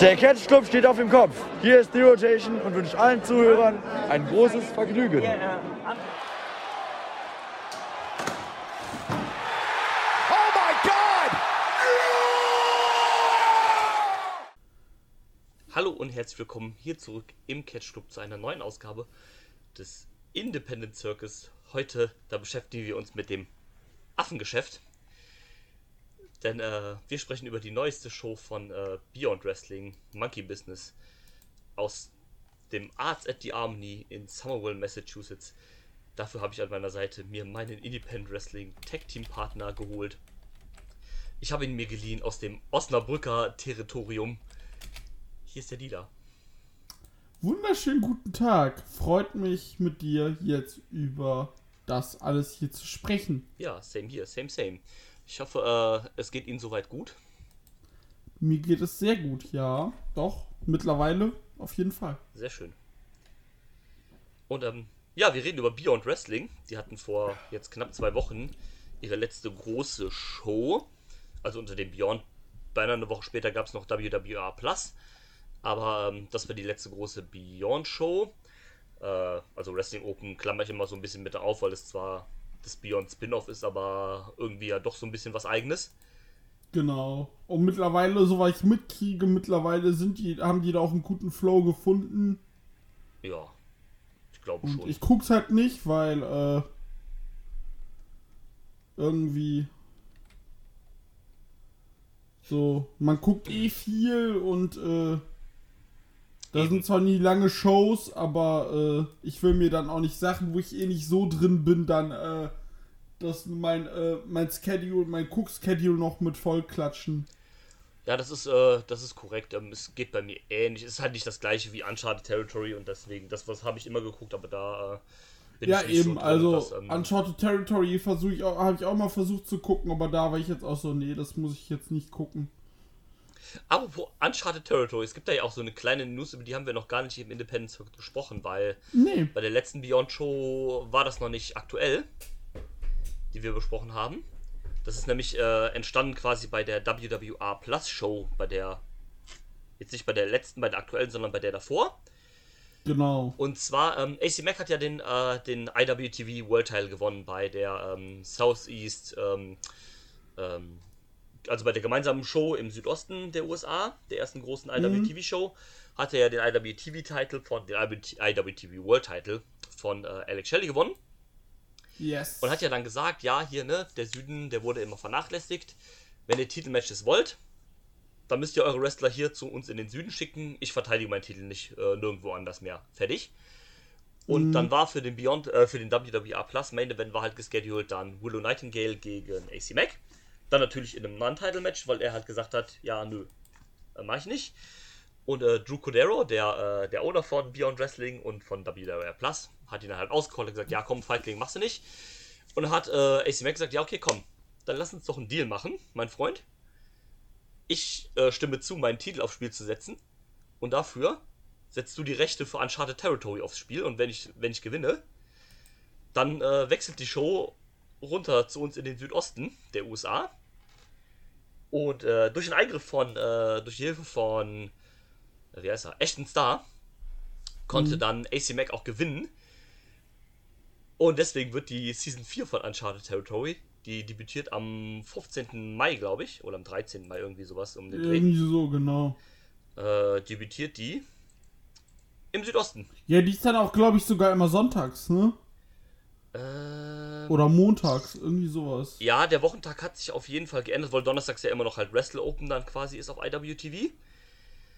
Der Catch Club steht auf dem Kopf. Hier ist die Rotation und wünscht allen Zuhörern ein großes Vergnügen. Hallo und herzlich willkommen hier zurück im Catch Club zu einer neuen Ausgabe des Independent Circus. Heute, da beschäftigen wir uns mit dem Affengeschäft. Denn äh, wir sprechen über die neueste Show von äh, Beyond Wrestling, Monkey Business, aus dem Arts at the Harmony in Somerville, Massachusetts. Dafür habe ich an meiner Seite mir meinen Independent Wrestling Tag Team Partner geholt. Ich habe ihn mir geliehen aus dem Osnabrücker Territorium. Hier ist der Dealer. Wunderschönen guten Tag. Freut mich mit dir jetzt über das alles hier zu sprechen. Ja, same hier, same, same. Ich hoffe, äh, es geht Ihnen soweit gut. Mir geht es sehr gut, ja. Doch, mittlerweile auf jeden Fall. Sehr schön. Und ähm, ja, wir reden über Beyond Wrestling. Die hatten vor jetzt knapp zwei Wochen ihre letzte große Show. Also unter dem Beyond Banner eine Woche später gab es noch WWA Plus. Aber ähm, das war die letzte große Beyond Show. Äh, also Wrestling Open klammer ich immer so ein bisschen mit auf, weil es zwar das Beyond Spin-off ist, aber irgendwie ja doch so ein bisschen was eigenes. Genau. Und mittlerweile, soweit ich mitkriege, mittlerweile sind die, haben die da auch einen guten Flow gefunden. Ja, ich glaube schon. ich guck's halt nicht, weil äh, irgendwie so, man guckt eh viel und äh, da Eben. sind zwar nie lange Shows, aber äh, ich will mir dann auch nicht Sachen, wo ich eh nicht so drin bin, dann äh, das mein äh, mein Schedule, mein Cook-Schedule noch mit voll klatschen. Ja, das ist, äh, das ist korrekt. Ähm, es geht bei mir ähnlich. Es ist halt nicht das gleiche wie Uncharted Territory und deswegen, das was habe ich immer geguckt, aber da äh, bin Ja, ich nicht eben, so drin, also dass, ähm, Uncharted Territory versuche ich auch, habe ich auch mal versucht zu gucken, aber da war ich jetzt auch so, nee, das muss ich jetzt nicht gucken. Apropos Uncharted Territory, es gibt da ja auch so eine kleine News, über die haben wir noch gar nicht im Independent Circuit gesprochen, weil Nee. bei der letzten Beyond Show war das noch nicht aktuell, die wir besprochen haben. Das ist nämlich äh, entstanden quasi bei der WWA Plus Show, bei der, jetzt nicht bei der letzten, bei der aktuellen, sondern bei der davor. Genau. Und zwar, ähm, AC Mack hat ja den, äh, den IWTV World Title gewonnen bei der ähm, Southeast, ähm, ähm, also bei der gemeinsamen Show im Südosten der USA, der ersten großen IWTV Show, hatte er den IWTV Title von, den IWTV World Title von äh, Alex Shelley gewonnen. Yes. Und hat ja dann gesagt, ja, hier, ne, der Süden, der wurde immer vernachlässigt. Wenn ihr Titelmatches wollt, dann müsst ihr eure Wrestler hier zu uns in den Süden schicken. Ich verteidige meinen Titel nicht äh, nirgendwo anders mehr. Fertig. Und dann war für den Beyond, äh, für den WWA Plus Main Event war halt gescheduled dann Willow Nightingale gegen AC Mack. Dann natürlich in einem Non-Title-Match, weil er halt gesagt hat, ja, nö, äh, mach ich nicht. Und äh, Drew Cordero, der, äh, der Owner von Beyond Wrestling und von WWA Plus, hat ihn halt ausgecallt und gesagt, ja komm, Feigling, machst du nicht. Und hat äh, AC Mack gesagt, ja okay, komm, dann lass uns doch einen Deal machen, mein Freund. Ich äh, stimme zu, meinen Titel aufs Spiel zu setzen. Und dafür setzt du die Rechte für Uncharted Territory aufs Spiel. Und wenn ich, wenn ich gewinne, dann äh, wechselt die Show runter zu uns in den Südosten der USA. Und äh, durch den Eingriff von, äh, durch die Hilfe von, äh, wie heißt er, Ashton Star, konnte dann AC Mack auch gewinnen. Und deswegen wird die Season 4 von Uncharted Territory, die debütiert am 15. Mai, glaube ich, oder am 13. Mai, irgendwie sowas um den Dreh, Irgendwie so, genau. äh, debütiert die im Südosten. Ja, die ist dann auch, glaube ich, sogar immer sonntags, ne? Äh, Oder montags, irgendwie sowas. ja, der Wochentag hat sich auf jeden Fall geändert, weil donnerstags ja immer noch halt Wrestle Open dann quasi ist auf IWTV.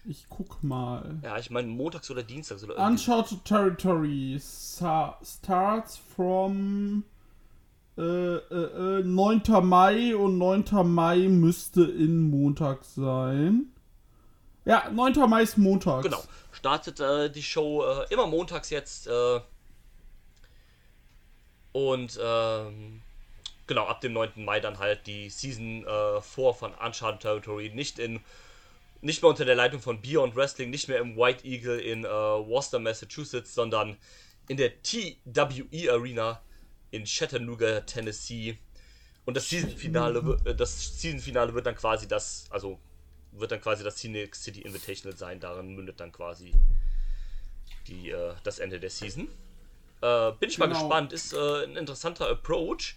Ich guck mal. Ja, ich meine montags oder dienstags oder irgendwie. Uncharted Territory starts from äh, äh, äh, 9. Mai und 9. Mai müsste in Montag sein. Ja, 9. Mai ist Montag. Genau. Startet äh, die Show äh, immer montags jetzt. Und ähm, genau, ab dem 9. Mai dann halt die Season äh, 4 von Uncharted Territory. Nicht in nicht mehr unter der Leitung von Beyond Wrestling, nicht mehr im White Eagle in äh, Worcester, Massachusetts, sondern in der TWE Arena in Chattanooga, Tennessee. Und das Season-Finale äh, das Season-Finale wird dann quasi das, also wird dann quasi das Phoenix City Invitational sein. Darin mündet dann quasi die, äh, das Ende der Season. Äh, bin ich genau. mal gespannt. Ist äh, ein interessanter Approach.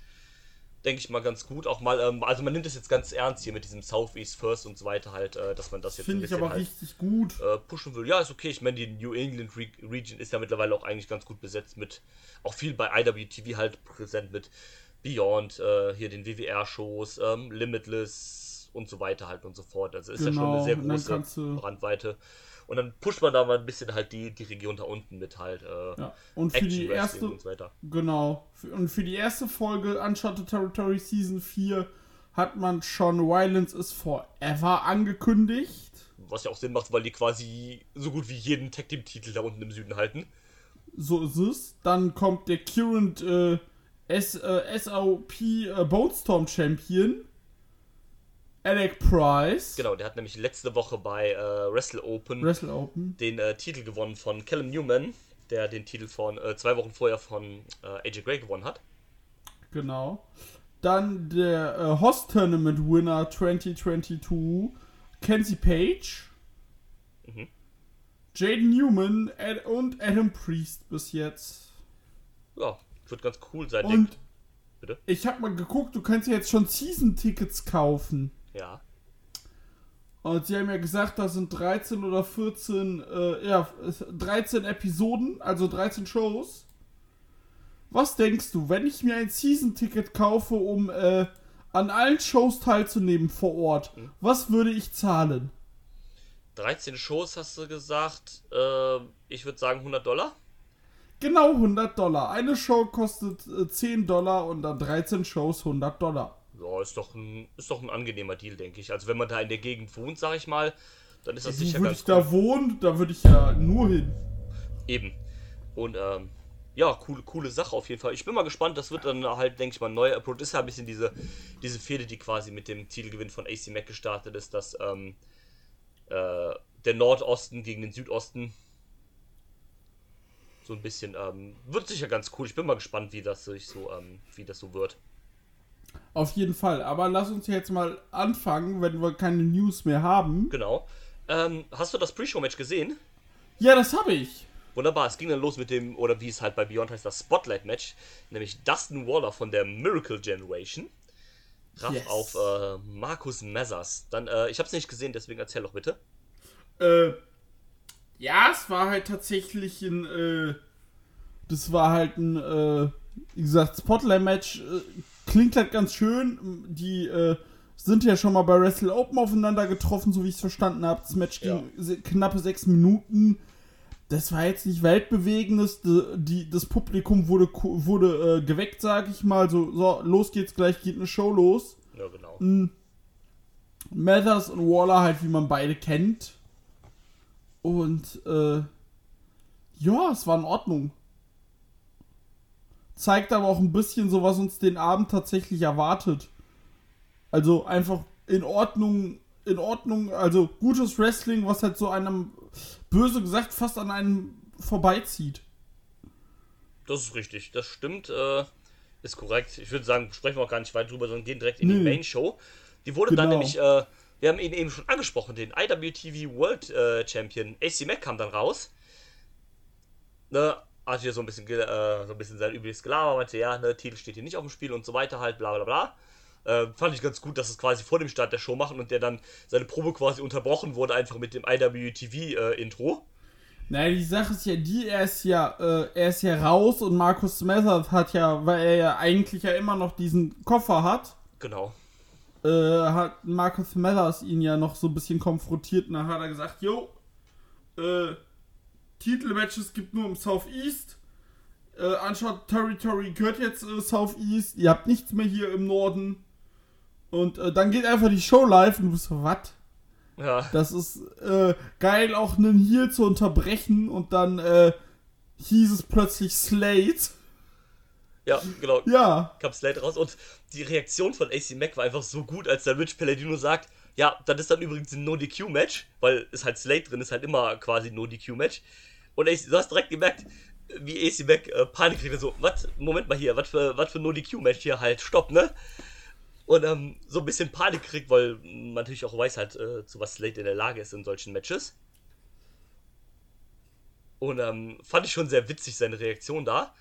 Denke ich mal ganz gut. Auch mal, ähm, also man nimmt es jetzt ganz ernst hier mit diesem Southeast First und so weiter halt, äh, dass man das jetzt Finde ich aber halt, richtig gut. Äh, pushen will. Ja, ist okay. Ich meine, die New England Re Region ist ja mittlerweile auch eigentlich ganz gut besetzt mit, auch viel bei IWTV halt präsent mit Beyond, äh, hier den WWR-Shows, ähm, Limitless und so weiter halt und so fort. Also ist genau, ja schon eine genau, sehr große Brandweite. Und dann pusht man da mal ein bisschen halt die, die Region da unten mit halt. Äh, ja. Und für die erste. Und so genau. Und für die erste Folge Uncharted Territory Season 4 hat man schon Violence is Forever angekündigt. Was ja auch Sinn macht, weil die quasi so gut wie jeden Tag Team Titel da unten im Süden halten. So ist es. Dann kommt der Current äh, S, äh, SOP äh, Boatstorm Champion. Alec Price. Genau, der hat nämlich letzte Woche bei äh, Wrestle Open, Wrestle Open. den äh, Titel gewonnen von Callum Newman, der den Titel von äh, zwei Wochen vorher von äh, AJ Gray gewonnen hat. Genau. Dann der äh, Host Tournament Winner 2022, Kenzie Page. Mhm. Jaden Newman Ad und Adam Priest bis jetzt. Ja, wird ganz cool sein. Und Bitte? ich habe mal geguckt, du kannst ja jetzt schon Season-Tickets kaufen. Ja. Und sie haben ja gesagt, da sind 13 oder 14, äh, ja, 13 Episoden, also 13 Shows. Was denkst du, wenn ich mir ein Season-Ticket kaufe, um äh, an allen Shows teilzunehmen vor Ort, hm. was würde ich zahlen? 13 Shows hast du gesagt. Äh, ich würde sagen 100 Dollar. Genau 100 Dollar. Eine Show kostet äh, 10 Dollar und dann 13 Shows 100 Dollar ja, ist doch ein, ist doch ein angenehmer Deal, denke ich. Also wenn man da in der Gegend wohnt, sag ich mal, dann ist das sicher Würde ich da wohnen, da würde ich ja nur hin. Eben. Und ähm, ja, coole, coole Sache auf jeden Fall. Ich bin mal gespannt, das wird dann halt, denke ich mal, ein neuer Approach. Ist ja ein bisschen diese, diese Fehde, die quasi mit dem Titelgewinn von AC Mac gestartet ist, dass ähm, äh, der Nordosten gegen den Südosten so ein bisschen, ähm, wird sicher ganz cool. Ich bin mal gespannt, wie das sich so, ähm, wie das so wird. Auf jeden Fall. Aber lass uns jetzt mal anfangen, wenn wir keine News mehr haben. Genau. Ähm, hast du das Pre-Show-Match gesehen? Ja, das habe ich. Wunderbar, es ging dann los mit dem, oder wie es halt bei Beyond heißt, das Spotlight-Match. Nämlich Dustin Waller von der Miracle Generation. Traf yes. auf äh, Markus Messers. Dann, äh, ich habe es nicht gesehen, deswegen erzähl doch bitte. Äh, ja, es war halt tatsächlich ein, äh, das war halt ein, äh, wie gesagt, Spotlight-Match. Äh, klingt halt ganz schön. Die äh, sind ja schon mal bei Wrestle Open aufeinander getroffen, so wie ich es verstanden habe. Das Match ging ja. knappe sechs Minuten. Das war jetzt nicht weltbewegendes. Die, das Publikum wurde, wurde äh, geweckt, sag ich mal. So, so, los geht's gleich, geht eine Show los. Ja, genau. Mhm. Mathers und Waller halt, wie man beide kennt. Und, äh, ja, es war in Ordnung zeigt aber auch ein bisschen so, was uns den Abend tatsächlich erwartet. Also einfach in Ordnung, in Ordnung, also gutes Wrestling, was halt so einem, böse gesagt, fast an einem vorbeizieht. Das ist richtig, das stimmt, äh, ist korrekt. Ich würde sagen, sprechen wir auch gar nicht weit drüber, sondern gehen direkt in nee. die Main Show. Die wurde genau. dann nämlich, äh, wir haben ihn eben schon angesprochen, den IWTV World äh, Champion AC Mac kam dann raus. Ne, hat hier so ein bisschen, äh, so ein bisschen sein übliches Gelaber, meinte, ja, ne, Titel steht hier nicht auf dem Spiel und so weiter halt, bla bla bla. Äh, fand ich ganz gut, dass es quasi vor dem Start der Show machen und der dann seine Probe quasi unterbrochen wurde, einfach mit dem IWTV-Intro. Äh, naja, die Sache ist ja die, er ist ja, äh, er ist ja raus und Markus Smethers hat ja, weil er ja eigentlich ja immer noch diesen Koffer hat. Genau. Äh, hat Markus Smethers ihn ja noch so ein bisschen konfrontiert und dann hat er gesagt, jo, äh, Titelmatches gibt nur im Southeast. Äh, Uncharted Territory gehört jetzt äh, Southeast. Ihr habt nichts mehr hier im Norden. Und äh, dann geht einfach die Show live und du bist so, was? Ja. Das ist äh, geil, auch einen hier zu unterbrechen und dann äh, hieß es plötzlich Slate. Ja, genau. Ja. Kam Slate raus und die Reaktion von AC Mac war einfach so gut, als der Rich Palladino sagt, ja, das ist dann übrigens ein No-DQ-Match, weil es halt Slate drin ist, halt immer quasi No-DQ-Match. Und ich, du hast direkt gemerkt, wie AC Mac äh, Panik kriegt. So, was? Moment mal hier, was für, was für No DQ-Match hier halt, stopp, ne? Und ähm, so ein bisschen Panik kriegt, weil man natürlich auch weiß halt, äh, zu was Slate in der Lage ist in solchen Matches. Und ähm, fand ich schon sehr witzig seine Reaktion da.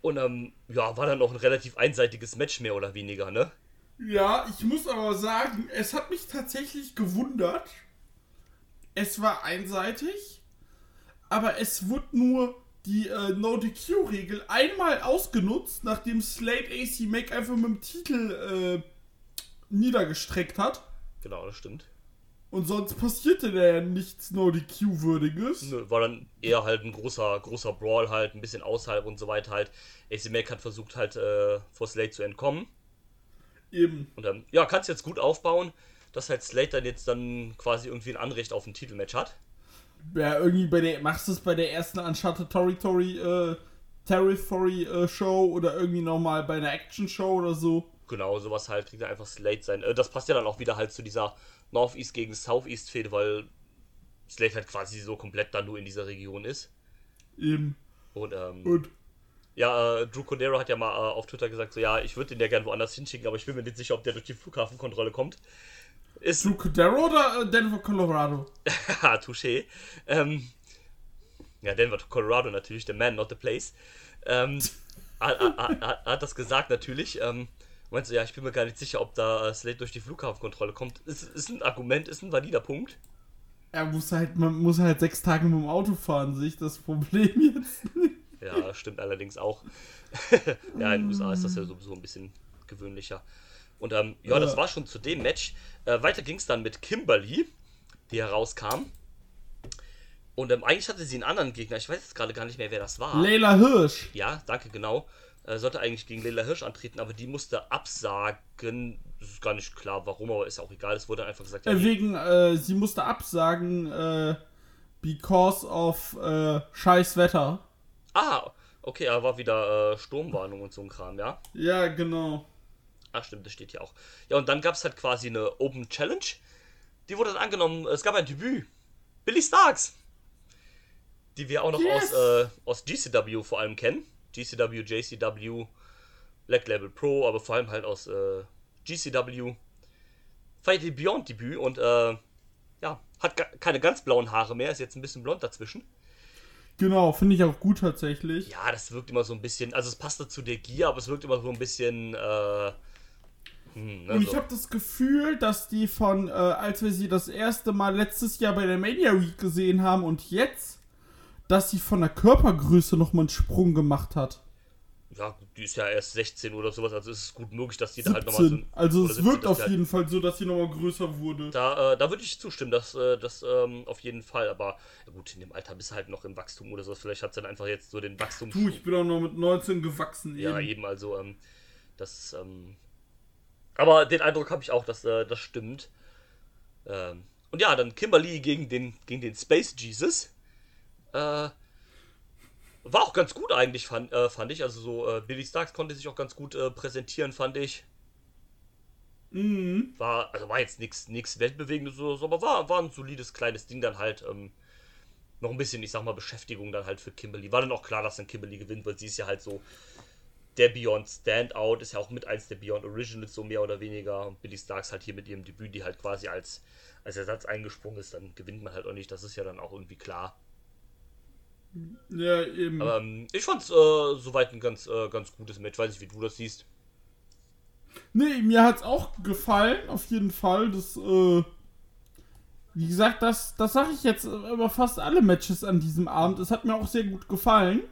Und ähm, ja, war dann auch ein relativ einseitiges Match mehr oder weniger, ne? Ja, ich muss aber sagen, es hat mich tatsächlich gewundert. Es war einseitig, aber es wurde nur die äh, No-DQ-Regel einmal ausgenutzt, nachdem Slate AC Mac einfach mit dem Titel äh, niedergestreckt hat. Genau, das stimmt. Und sonst passierte da ja nichts No-DQ-würdiges. Nö, War dann eher halt ein großer, großer Brawl halt, ein bisschen außerhalb und so weiter halt. AC Mac hat versucht halt äh, vor Slate zu entkommen. Eben. Und ähm, ja, kannst jetzt gut aufbauen, dass halt Slate dann jetzt dann quasi irgendwie ein Anrecht auf ein Titelmatch hat. Ja, irgendwie bei der, machst du es bei der ersten Uncharted Territory, äh, Territory äh, Show oder irgendwie nochmal bei einer Action Show oder so. Genau, sowas halt kriegt einfach Slate sein. Äh, das passt ja dann auch wieder halt zu dieser Northeast gegen Southeast Fehde, weil Slate halt quasi so komplett dann nur in dieser Region ist. Eben. Und ähm, Und ja, äh, Drew Cordero hat ja mal äh, auf Twitter gesagt, so ja, ich würde den ja gerne woanders hinschicken, aber ich bin mir nicht sicher, ob der durch die Flughafenkontrolle kommt. Ist Drew Cadero oder äh, Denver, Colorado? Haha, touché. Ähm, ja, Denver, Colorado natürlich, the man, not the place. Ähm, hat, hat, hat, das gesagt natürlich. Ähm, meinst du, ja, ich bin mir gar nicht sicher, ob da äh, Slate durch die Flughafenkontrolle kommt. Ist, ist ein Argument, ist ein valider Punkt. Er muss halt, man muss halt sechs Tage mit dem Auto fahren, sehe ich das Problem jetzt. Ja, stimmt allerdings auch. ja, in den USA ist das ja sowieso ein bisschen gewöhnlicher. Und ähm, ja, das Ja. war schon zu dem Match. Äh, weiter ging es dann mit Kimberly, die herauskam. Und ähm, eigentlich hatte sie einen anderen Gegner. Ich weiß jetzt gerade gar nicht mehr, wer das war. Leila Hirsch. Ja, danke, genau. Äh, sollte eigentlich gegen Leila Hirsch antreten, aber die musste absagen. Das ist gar nicht klar, warum, aber ist auch egal. Es wurde einfach gesagt, ja, Äh, wegen, äh, sie musste absagen, äh, because of äh, scheiß Wetter. ah, okay, da war wieder äh, Sturmwarnung und so ein Kram, ja. Ja, genau. Ach, stimmt, das steht hier auch. Ja, und dann gab es halt quasi eine Open Challenge. Die wurde dann angenommen, es gab ein Debüt. Billy Starks. Die wir auch noch Yes. aus, äh, aus GCW vor allem kennen. GCW, JCW, Black Label Pro, aber vor allem halt aus äh, GCW. Ihr Beyond Debüt und äh, ja, hat keine ganz blauen Haare mehr, ist jetzt ein bisschen blond dazwischen. Genau, finde ich auch gut tatsächlich. Ja, das wirkt immer so ein bisschen, also es passte zu der Gier, aber es wirkt immer so ein bisschen, äh, hm, ne, Und ich so. habe das Gefühl, dass die von, äh, als wir sie das erste Mal letztes Jahr bei der Mania Week gesehen haben und jetzt, dass sie von der Körpergröße nochmal einen Sprung gemacht hat. Ja, gut, die ist ja erst 16 oder sowas, also ist es gut möglich, dass die da halt nochmal so. 17. Also es 17, wirkt auf halt- jeden Fall so, dass sie nochmal größer wurde. Da, äh, da würde ich zustimmen, dass äh, das ähm, auf jeden Fall, aber ja gut, in dem Alter bist du halt noch im Wachstum oder so. Vielleicht hat sie dann einfach jetzt so den Wachstum. Du, ich bin auch noch mit 19 gewachsen ja, eben. eben, also, ähm, das, ähm, aber den Eindruck habe ich auch, dass äh, das stimmt. Ähm, und ja, dann Kimberly gegen den, gegen den Space Jesus. Äh, war auch ganz gut eigentlich, fand, äh, fand ich. Also so, äh, Billy Starks konnte sich auch ganz gut äh, präsentieren, fand ich. Mhm. War, also war jetzt nichts nichts Weltbewegendes oder so, aber war, war ein solides kleines Ding dann halt. Ähm, noch ein bisschen, ich sag mal, Beschäftigung dann halt für Kimberly. War dann auch klar, dass dann Kimberly gewinnt, weil sie ist ja halt so der Beyond Standout, ist ja auch mit eins der Beyond Originals, so mehr oder weniger. Und Billy Starks halt hier mit ihrem Debüt, die halt quasi als, als Ersatz eingesprungen ist, dann gewinnt man halt auch nicht. Das ist ja dann auch irgendwie klar. Ja, eben. Aber ähm, ich fand's äh, soweit ein ganz, äh, ganz gutes Match. Weiß nicht, wie du das siehst. Nee, mir hat's auch gefallen, auf jeden Fall. Das, äh, wie gesagt, das, das sage ich jetzt über fast alle Matches an diesem Abend. Es hat mir auch sehr gut gefallen.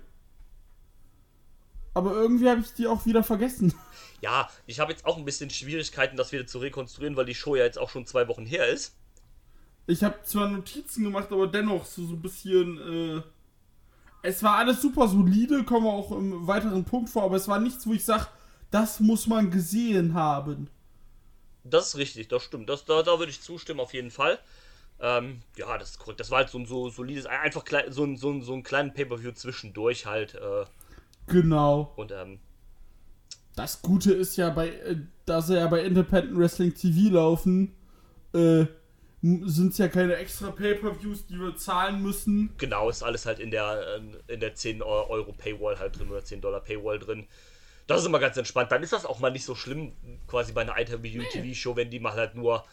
Aber irgendwie habe ich die auch wieder vergessen. Ja, ich habe jetzt auch ein bisschen Schwierigkeiten, das wieder zu rekonstruieren, weil die Show ja jetzt auch schon zwei Wochen her ist. Ich habe zwar Notizen gemacht, aber dennoch so, so ein bisschen. Äh, es war alles super solide, kommen wir auch im weiteren Punkt vor, aber es war nichts, wo ich sage, das muss man gesehen haben. Das ist richtig, das stimmt. Das, da, da würde ich zustimmen, auf jeden Fall. Ähm, ja, das ist korrekt. Das war halt so ein so solides, einfach klei- so ein, so ein, so ein kleinen Pay-Per-View zwischendurch halt. Äh, Genau. und ähm, Das Gute ist ja bei, äh, da sie ja bei Independent Wrestling TV laufen, äh, sind es ja keine extra Pay-Per-Views, die wir zahlen müssen. genau, ist alles halt in der, äh, in der 10 Euro Paywall halt drin oder 10 Dollar Paywall drin. Das ist immer ganz entspannt. Dann ist das auch mal nicht so schlimm, quasi bei einer ITV-TV-Show, wenn die mal halt nur,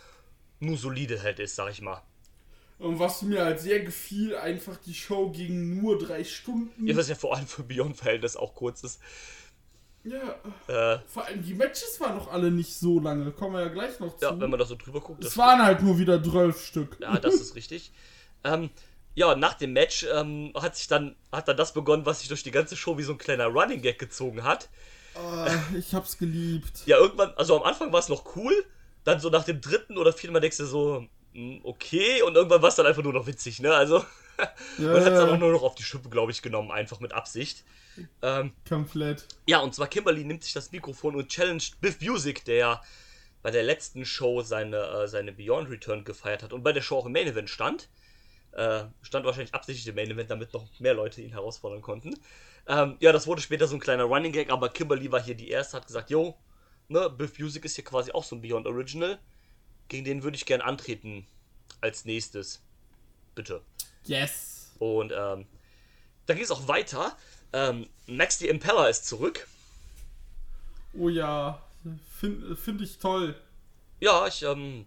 nur solide halt ist, sag ich mal. Und was mir halt sehr gefiel, einfach die Show ging nur drei Stunden. Ja, was ja vor allem für Beyond-Verhältnis auch kurz ist. Ja. Äh, Vor allem die Matches waren noch alle nicht so lange. Kommen wir ja gleich noch zu. ja, wenn man da so drüber guckt. das es waren halt nur wieder zwölf Stück. Ja, das ist richtig. Ähm, ja, nach dem Match ähm, hat sich dann hat dann das begonnen, was sich durch die ganze Show wie so ein kleiner Running Gag gezogen hat. Ah, ich hab's geliebt. Ja, irgendwann, also am Anfang war es noch cool, dann so nach dem dritten oder vierten Mal denkst du so, okay, und irgendwann war es dann einfach nur noch witzig, ne? Also Ja, man hat es dann ja, auch nur noch auf die Schippe, glaube ich, genommen, einfach mit Absicht. Ähm, komplett. ja, und zwar Kimberly nimmt sich das Mikrofon und challenged Biff Music, der bei der letzten Show seine, äh, seine Beyond Return gefeiert hat und bei der Show auch im Main Event stand. Äh, stand wahrscheinlich absichtlich im Main Event, damit noch mehr Leute ihn herausfordern konnten. Ähm, ja, das wurde später so ein kleiner Running Gag, aber Kimberly war hier die erste, hat gesagt, yo, ne, Biff Music ist hier quasi auch so ein Beyond Original. Gegen den würde ich gern antreten als nächstes. Bitte. Yes. Und ähm, dann ging es auch weiter. Ähm, Max the Impeller ist zurück. Oh ja. Finde find ich toll. Ja, ich, ähm,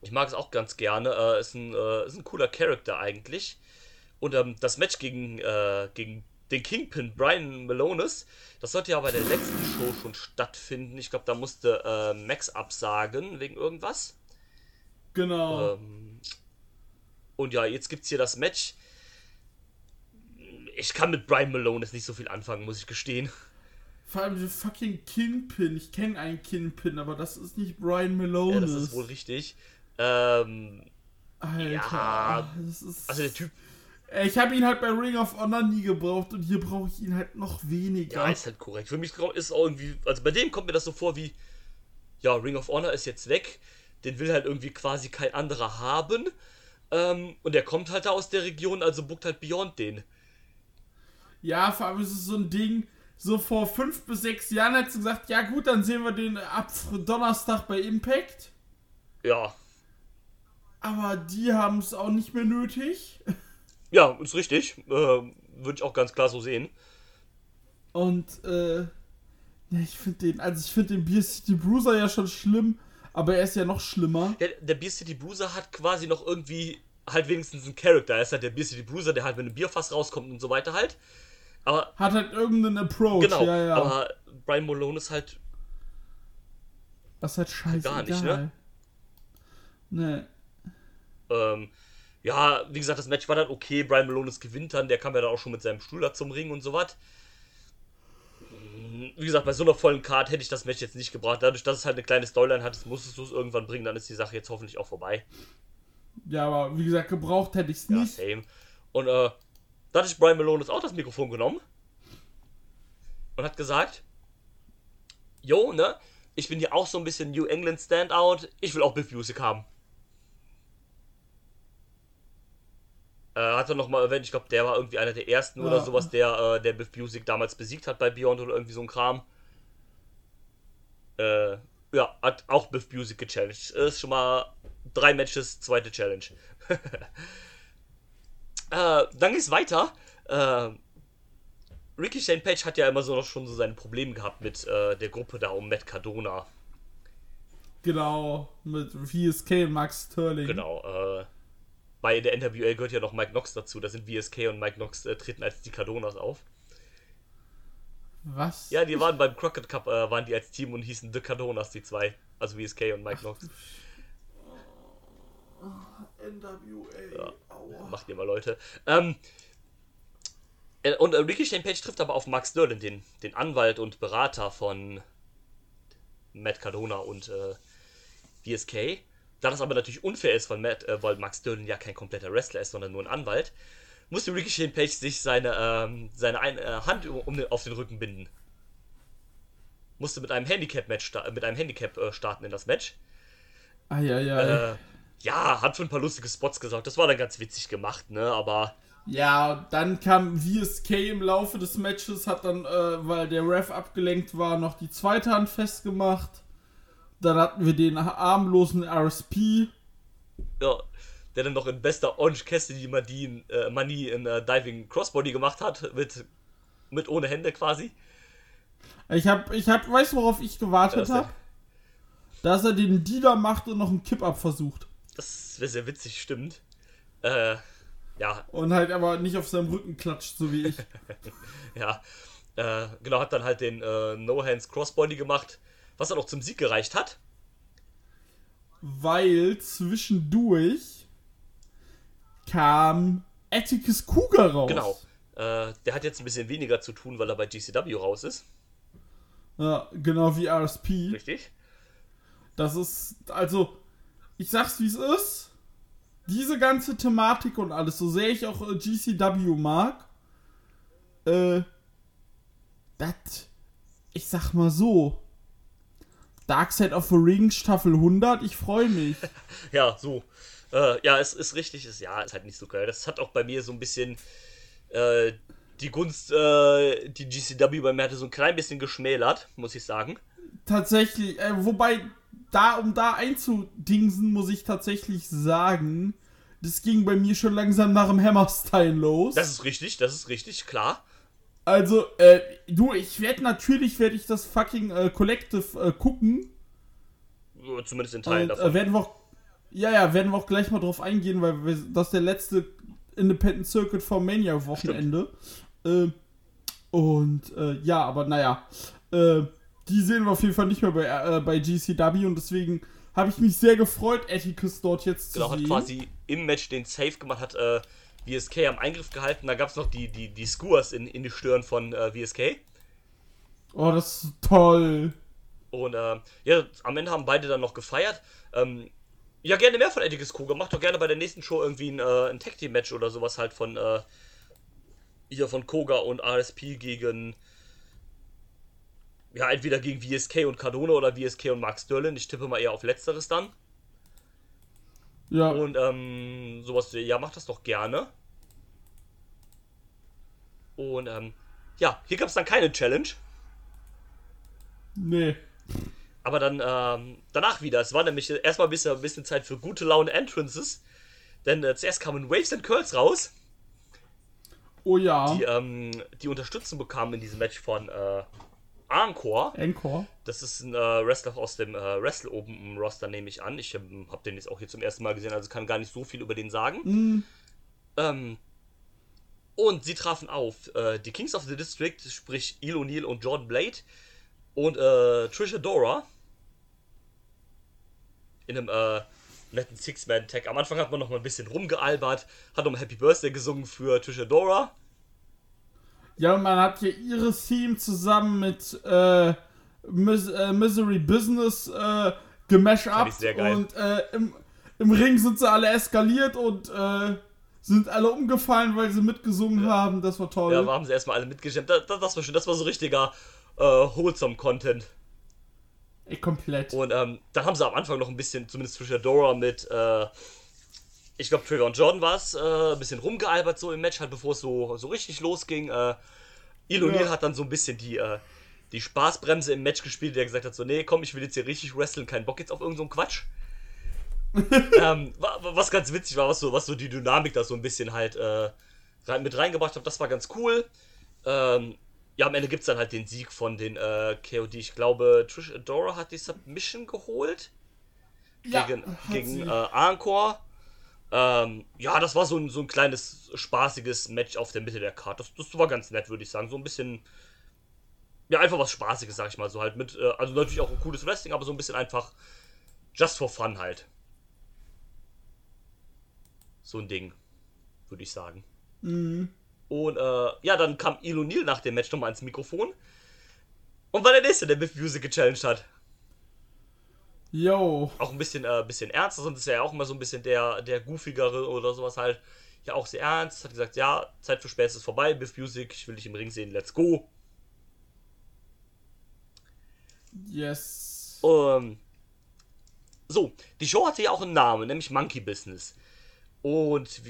ich mag es auch ganz gerne. Äh, ist, ein, äh, ist ein cooler Charakter eigentlich. Und ähm, das Match gegen, äh, gegen den Kingpin Brian Malonis, das sollte ja bei der letzten Show schon stattfinden. Ich glaube, da musste äh, Max absagen wegen irgendwas. Genau. Ähm, und ja, jetzt gibt's hier das Match. Ich kann mit Brian Malonis nicht so viel anfangen, muss ich gestehen. Vor allem der fucking Kinpin. Ich kenne einen Kinpin, aber das ist nicht Brian Ja, Malone. das ist wohl richtig. Ähm, Alter. Ja, also der Typ, ich habe ihn halt bei Ring of Honor nie gebraucht und hier brauche ich ihn halt noch weniger. ja, ist halt korrekt. Für mich ist auch irgendwie, also bei dem kommt mir das so vor wie, ja, Ring of Honor ist jetzt weg. Den will halt irgendwie quasi kein anderer haben. Ähm, und der kommt halt da aus der Region, also buckt halt Beyond den. Ja, vor allem ist es so ein Ding, so vor fünf bis sechs Jahren hättest du gesagt, ja gut, dann sehen wir den ab Donnerstag bei Impact. Ja, Aber die haben es auch nicht mehr nötig. ja, ist richtig. Äh, Würde ich auch ganz klar so sehen. Und, äh, ja, ich finde den, also ich finde den Beer City Bruiser ja schon schlimm, aber er ist ja noch schlimmer. Der, der Beer City Bruiser hat quasi noch irgendwie halt wenigstens einen Charakter. Er ist halt der Beer City Bruiser, der halt mit einem Bierfass rauskommt und so weiter halt. Aber, Hat halt irgendeinen Approach, genau, ja, ja. aber Brian Malone ist halt, das ist halt scheiße. gar nicht, ne? Ne. ähm, ja, wie gesagt, das Match war dann okay. Brian Malone ist gewinnt dann, der kam ja dann auch schon mit seinem Stuhl da zum Ring und so was. Wie gesagt, bei so einer vollen Card hätte ich das Match jetzt nicht gebracht. Dadurch, dass es halt eine kleine Storyline hat, musstest du es irgendwann bringen, dann ist die Sache jetzt hoffentlich auch vorbei. Ja, aber wie gesagt, gebraucht hätte ich es Ja, nicht. same. Und äh, da hat sich Brian Malone jetzt auch das Mikrofon genommen und hat gesagt, Jo, ne, ich bin hier auch so ein bisschen New England Standout, ich will auch Biff Music haben. Äh, hat er nochmal erwähnt, ich glaube, der war irgendwie einer der ersten Ja. oder sowas, der, äh, der Biff Music damals besiegt hat bei Beyond oder irgendwie so ein Kram. Äh, ja, hat auch Biff Music gechallenged. Ist schon mal drei Matches, zweite Challenge. äh, dann geht's weiter. Äh, Ricky Shane Page hat ja immer so noch schon so seine Probleme gehabt mit äh, der Gruppe da um Matt Cardona. Genau, mit VSK und Max Sterling. Genau. Äh, bei der NWA gehört ja noch Mike Knox dazu. Da sind VSK und Mike Knox äh, treten als die Cardonas auf. Was? Ja, die waren beim Crockett Cup, äh, waren die als Team und hießen The Cardonas, die zwei. Also VSK und Mike Knox. NWA. Ja. Aua. Macht ihr mal, Leute. Ähm, äh, und äh, Ricky Shane Page trifft aber auf Max Sterling, den, den Anwalt und Berater von Matt Cardona und äh, VSK. Da das aber natürlich unfair ist, weil, Matt, äh, weil Max Sterling ja kein kompletter Wrestler ist, sondern nur ein Anwalt, musste Ricky Shane Page sich seine, ähm, seine ein, äh, Hand um, um auf den Rücken binden. Musste mit einem Handicap-Match mit einem Handicap äh, starten in das Match. Eieiei. Äh, ja, hat für ein paar lustige Spots gesorgt. Das war dann ganz witzig gemacht, ne? Aber Ja, dann kam VSK im Laufe des Matches, hat dann, äh, weil der Ref abgelenkt war, noch die zweite Hand festgemacht. Dann hatten wir den armlosen RSP. Ja, der dann noch in bester Orange Cassidy Manie, äh, Manie in äh, Diving Crossbody gemacht hat, mit, mit ohne Hände quasi. Ich hab, ich hab, weißt du, worauf ich gewartet denn? habe? Dass er den Dealer macht und noch einen Kipp-Up versucht. Das wäre sehr witzig, stimmt. Äh, ja, Und halt aber nicht auf seinem Rücken klatscht, so wie ich. ja. Äh, genau, hat dann halt den äh, No-Hands Crossbody gemacht, was dann auch zum Sieg gereicht hat. Weil zwischendurch kam Atticus Cougar raus. Genau. Äh, der hat jetzt ein bisschen weniger zu tun, weil er bei GCW raus ist. Ja, genau wie RSP. Richtig? Das ist, also, ich sag's wie es ist. Diese ganze Thematik und alles, so sehr ich auch äh, GCW mag, äh, das, ich sag mal so, Dark Side of the Ring Staffel 100, ich freue mich. Ja, so. Äh, ja, es ist richtig, ist, ja, ist halt nicht so geil. Das hat auch bei mir so ein bisschen äh, die Gunst, äh, die GCW bei mir hatte so ein klein bisschen geschmälert, muss ich sagen. tatsächlich, äh, wobei, da, um da einzudingsen, muss ich tatsächlich sagen, das ging bei mir schon langsam nach dem Hammerstein los. Das ist richtig, das ist richtig, klar. Also, äh, du, ich werde natürlich, werde ich das fucking äh, Collective äh, gucken. Äh, Zumindest in Teilen Und, davon. äh, werden wir auch, ja, ja, werden wir auch gleich mal drauf eingehen, weil wir, das ist der letzte Independent Circuit vom Mania-Wochenende. Äh, und, äh, ja, aber naja, äh, die sehen wir auf jeden Fall nicht mehr bei, äh, bei GCW und deswegen habe ich mich sehr gefreut, Atticus dort jetzt zu genau, hat sehen. quasi im Match den Safe gemacht, hat äh, VSK am Eingriff gehalten. Da gab es noch die, die, die Skewers in, in die Stirn von äh, VSK. Oh, das ist toll. Und äh, ja, am Ende haben beide dann noch gefeiert. Ähm, ja, gerne mehr von Atticus Cougar. Macht doch gerne bei der nächsten Show irgendwie ein, äh, ein Tag Team Match oder sowas halt von äh, hier von Koga und RSP gegen ja, entweder gegen VSK und Cardona oder VSK und Mark Sterling. Ich tippe mal eher auf letzteres dann. Ja, Und ähm, sowas, ja, macht das doch gerne. Und ähm, ja, hier gab es dann keine Challenge. nee. Aber dann ähm, danach wieder. Es war nämlich erstmal ein bisschen, ein bisschen Zeit für gute Laune Entrances. Denn äh, zuerst kamen Waves and Curls raus, Oh ja. die, ähm, die Unterstützung bekamen in diesem Match von äh, Encore. Encore. Das ist ein äh, Wrestler aus dem äh, Wrestle Open Roster, nehme ich an. Ich ähm, habe den jetzt auch hier zum ersten Mal gesehen, also kann gar nicht so viel über den sagen. Mm, Ähm, und sie trafen auf äh, die Kings of the District, sprich Il O'Neill und Jordan Blade und äh, Trisha Dora in einem äh, netten Six-Man-Tag. Am Anfang hat man noch mal ein bisschen rumgealbert, hat um Happy Birthday gesungen für Trisha Dora. Ja, und man hat hier ihre Theme zusammen mit äh, Mis äh, Misery Business äh, Fand up ich sehr geil. und äh, im, im Ring sind sie alle eskaliert und äh, sind alle umgefallen, weil sie mitgesungen haben. Das war toll. Ja, da haben sie erstmal alle mitgeschämt. Das, das, das war schön, das war so richtiger äh, wholesome Content. Ey, komplett. Und ähm, dann haben sie am Anfang noch ein bisschen, zumindest Trisha Dora mit, äh, ich glaube, Trigger und Jordan war es, äh, ein bisschen rumgealbert so im Match, halt bevor es so, so richtig losging. Äh, Ja. hat dann so ein bisschen die, äh, die Spaßbremse im Match gespielt, der gesagt hat so, nee, komm, ich will jetzt hier richtig wresteln, keinen Bock jetzt auf irgendeinen so Quatsch. ähm, wa- wa- was ganz witzig war, was so, was so die Dynamik da so ein bisschen halt äh, mit reingebracht hat, das war ganz cool. Ähm, ja, am Ende gibt es dann halt den Sieg von den äh, KOD. Ich glaube, Trish Adora hat die Submission geholt ja, gegen, gegen äh, Encore. Ähm, ja, das war so ein, so ein kleines, spaßiges Match auf der Mitte der Karte. Das, das war ganz nett, würde ich sagen. So ein bisschen. Ja, einfach was Spaßiges, sag ich mal. So halt mit. Äh, also natürlich auch ein cooles Wrestling, aber so ein bisschen einfach. Just for fun halt. So ein Ding, würde ich sagen. Mhm. Und äh, ja, dann kam Il O'Neill nach dem Match nochmal ins Mikrofon. Und war der Nächste, der Biff Music gechallenged hat. Yo. auch ein bisschen, äh, bisschen ernster, sonst ist er ja auch immer so ein bisschen der, der goofigere oder sowas halt. Ja, auch sehr ernst. Hat gesagt, ja, Zeit für Späße ist vorbei, Biff Music, ich will dich im Ring sehen, let's go. Yes. Ähm, so, die Show hatte ja auch einen Namen, nämlich Monkey Business. Und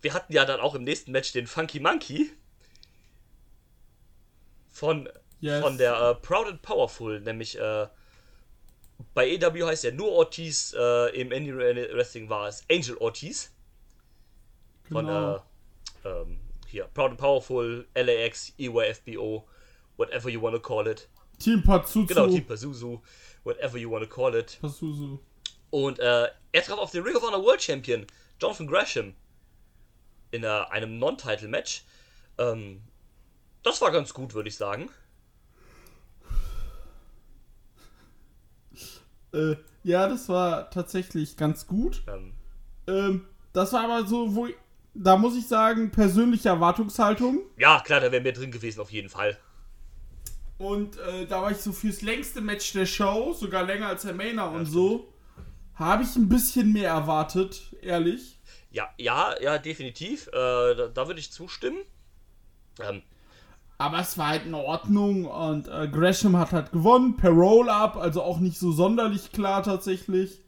wir, hatten ja dann auch im nächsten Match den Funky Monkey von, Yes. von der äh, Proud and Powerful, nämlich äh, bei EW heißt er nur Ortiz, äh, im Indie Wrestling war es Angel Ortiz. Von Genau. äh, ähm, hier, Proud and Powerful, LAX, EYFBO whatever you wanna call it. Team Pazuzu. Genau, Team Pazuzu, whatever you wanna call it. Pazuzu. Und äh, er traf auf den Ring of Honor World Champion, Jonathan Gresham, in äh, einem Non-Title-Match. Ähm, das war ganz gut, würde ich sagen. Äh, ja, das war tatsächlich ganz gut. Ähm, Ähm, das war aber so, wo ich, da muss ich sagen, persönliche Erwartungshaltung. ja, klar, da wäre mehr drin gewesen, auf jeden Fall. Und äh, da war ich so fürs längste Match der Show, sogar länger als der Mainer und stimmt. so. Habe ich ein bisschen mehr erwartet, ehrlich. Ja, ja, ja, definitiv. Äh, da, da würde ich zustimmen. Ähm, Aber es war halt in Ordnung und äh, Gresham hat halt gewonnen per Roll-Up, also auch nicht so sonderlich klar tatsächlich.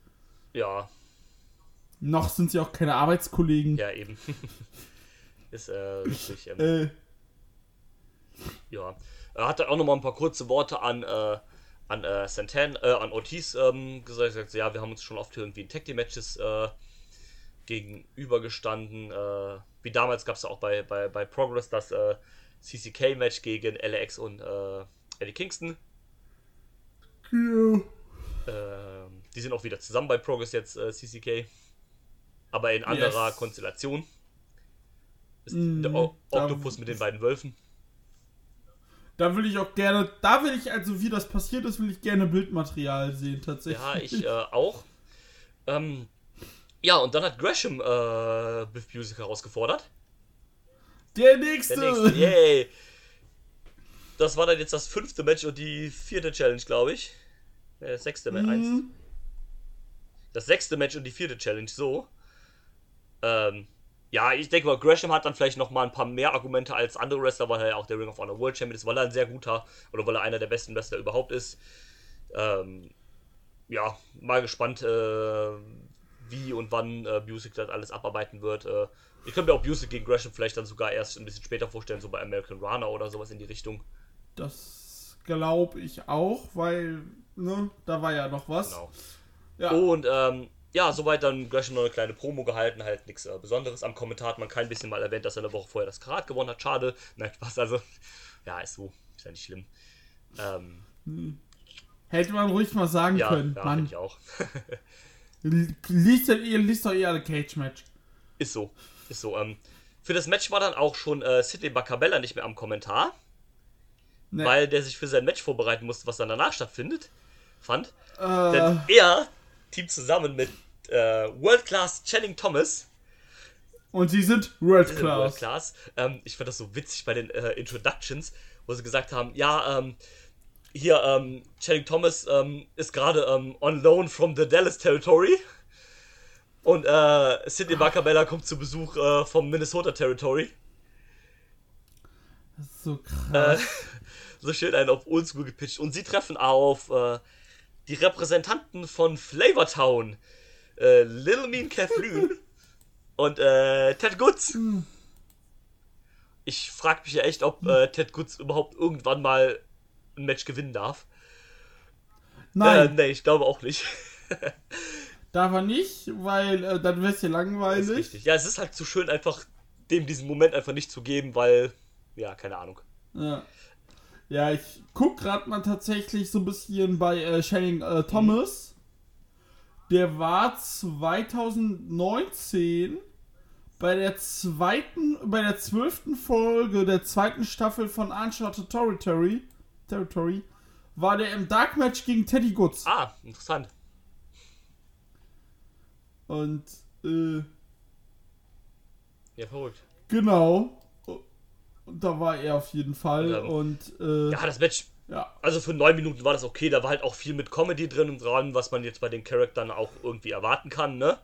ja, Noch sind sie auch keine Arbeitskollegen. ja, eben. Ist äh, richtig. Ähm, Äh, Ja. Er hatte auch nochmal ein paar kurze Worte an, äh, an äh, Santan, äh, an Ortiz ähm, gesagt. gesagt, ja, wir haben uns schon oft irgendwie in Tag Team Matches äh, gegenübergestanden. Äh, wie damals gab es ja auch bei, bei, bei Progress das äh, CCK-Match gegen LAX und äh, Eddie Kingston. ja. Ähm, die sind auch wieder zusammen bei Progress jetzt, äh, CCK. Aber in anderer Yes. Konstellation. Ist Mm, der o da- Octopus mit den beiden Wölfen. Da will ich auch gerne, da will ich, also wie das passiert ist, will ich gerne Bildmaterial sehen, tatsächlich. Ja, ich äh, auch. Ähm, ja, und dann hat Gresham äh, Biff Music herausgefordert. Der nächste! Der nächste, yay! Das war dann jetzt das fünfte Match und die vierte Challenge, glaube ich. Äh, das sechste Match. Eins. Mhm. Das sechste Match und die vierte Challenge, so. Ähm, ja, ich denke mal, Gresham hat dann vielleicht noch mal ein paar mehr Argumente als andere Wrestler, weil er ja auch der Ring of Honor World Champion ist, weil er ein sehr guter oder weil er einer der besten Wrestler überhaupt ist. Ähm, ja, mal gespannt, äh, wie und wann äh, Music das alles abarbeiten wird. Äh, ich könnte mir auch Music gegen Gresham vielleicht dann sogar erst ein bisschen später vorstellen, so bei American Runner oder sowas in die Richtung. Das glaube ich auch, weil, ne, da war ja noch was. Genau. Ja. Und ähm, ja, soweit dann Gresham noch eine kleine Promo gehalten, halt nichts äh, Besonderes. Am Kommentar hat man kein bisschen mal erwähnt, dass er eine Woche vorher das Karat gewonnen hat. Schade. Nein, Spaß, also. Ja, ist so. Ist ja nicht schlimm. Ähm, Hätte man ruhig mal sagen ja, können. ja, Mann, ich auch. liest, ihr liest doch eher ein Cage-Match. ist so. Ist so. Ähm, für das Match war dann auch schon äh, Sidney Bacabella nicht mehr am Kommentar, Ne, weil der sich für sein Match vorbereiten musste, was dann danach stattfindet. Fand. äh, Denn er teamt zusammen mit äh, World Class Channing Thomas und sie sind World sind World Class. Class. Ähm, ich fand das so witzig bei den äh, Introductions, wo sie gesagt haben, ja, ähm, hier, ähm, Channing Thomas ähm, ist gerade ähm, on loan from the Dallas Territory. Und äh, Sidney Bacabella kommt zu Besuch äh, vom Minnesota Territory. Das ist so Äh, krass. so schön einen auf Oldschool gepitcht. Und sie treffen auf äh, die Repräsentanten von Flavortown. Äh, Little Mean Kathleen und äh, Ted Goods. Ich frage mich ja echt, ob äh, Ted Goods überhaupt irgendwann mal ein Match gewinnen darf. Äh, Nein, nee, ich glaube auch nicht. darf er nicht, weil äh, dann wäre es ja ist langweilig. Ja, es ist halt zu schön, einfach dem diesen Moment einfach nicht zu geben, weil, ja, keine Ahnung. Ja. Ja, ich guck gerade mal tatsächlich so ein bisschen bei äh, Channing äh, Thomas. Der war 2019 bei der zweiten, bei der zwölften Folge der zweiten Staffel von Uncharted Territory, Territory war der im Dark Match gegen Teddy Goods. Ah, interessant. Und äh, Ja, verrückt. genau. Und da war er auf jeden Fall. Ja. Und äh, Ja, das Match ja. Also für neun Minuten war das okay, da war halt auch viel mit Comedy drin und dran, was man jetzt bei den Charaktern auch irgendwie erwarten kann, ne?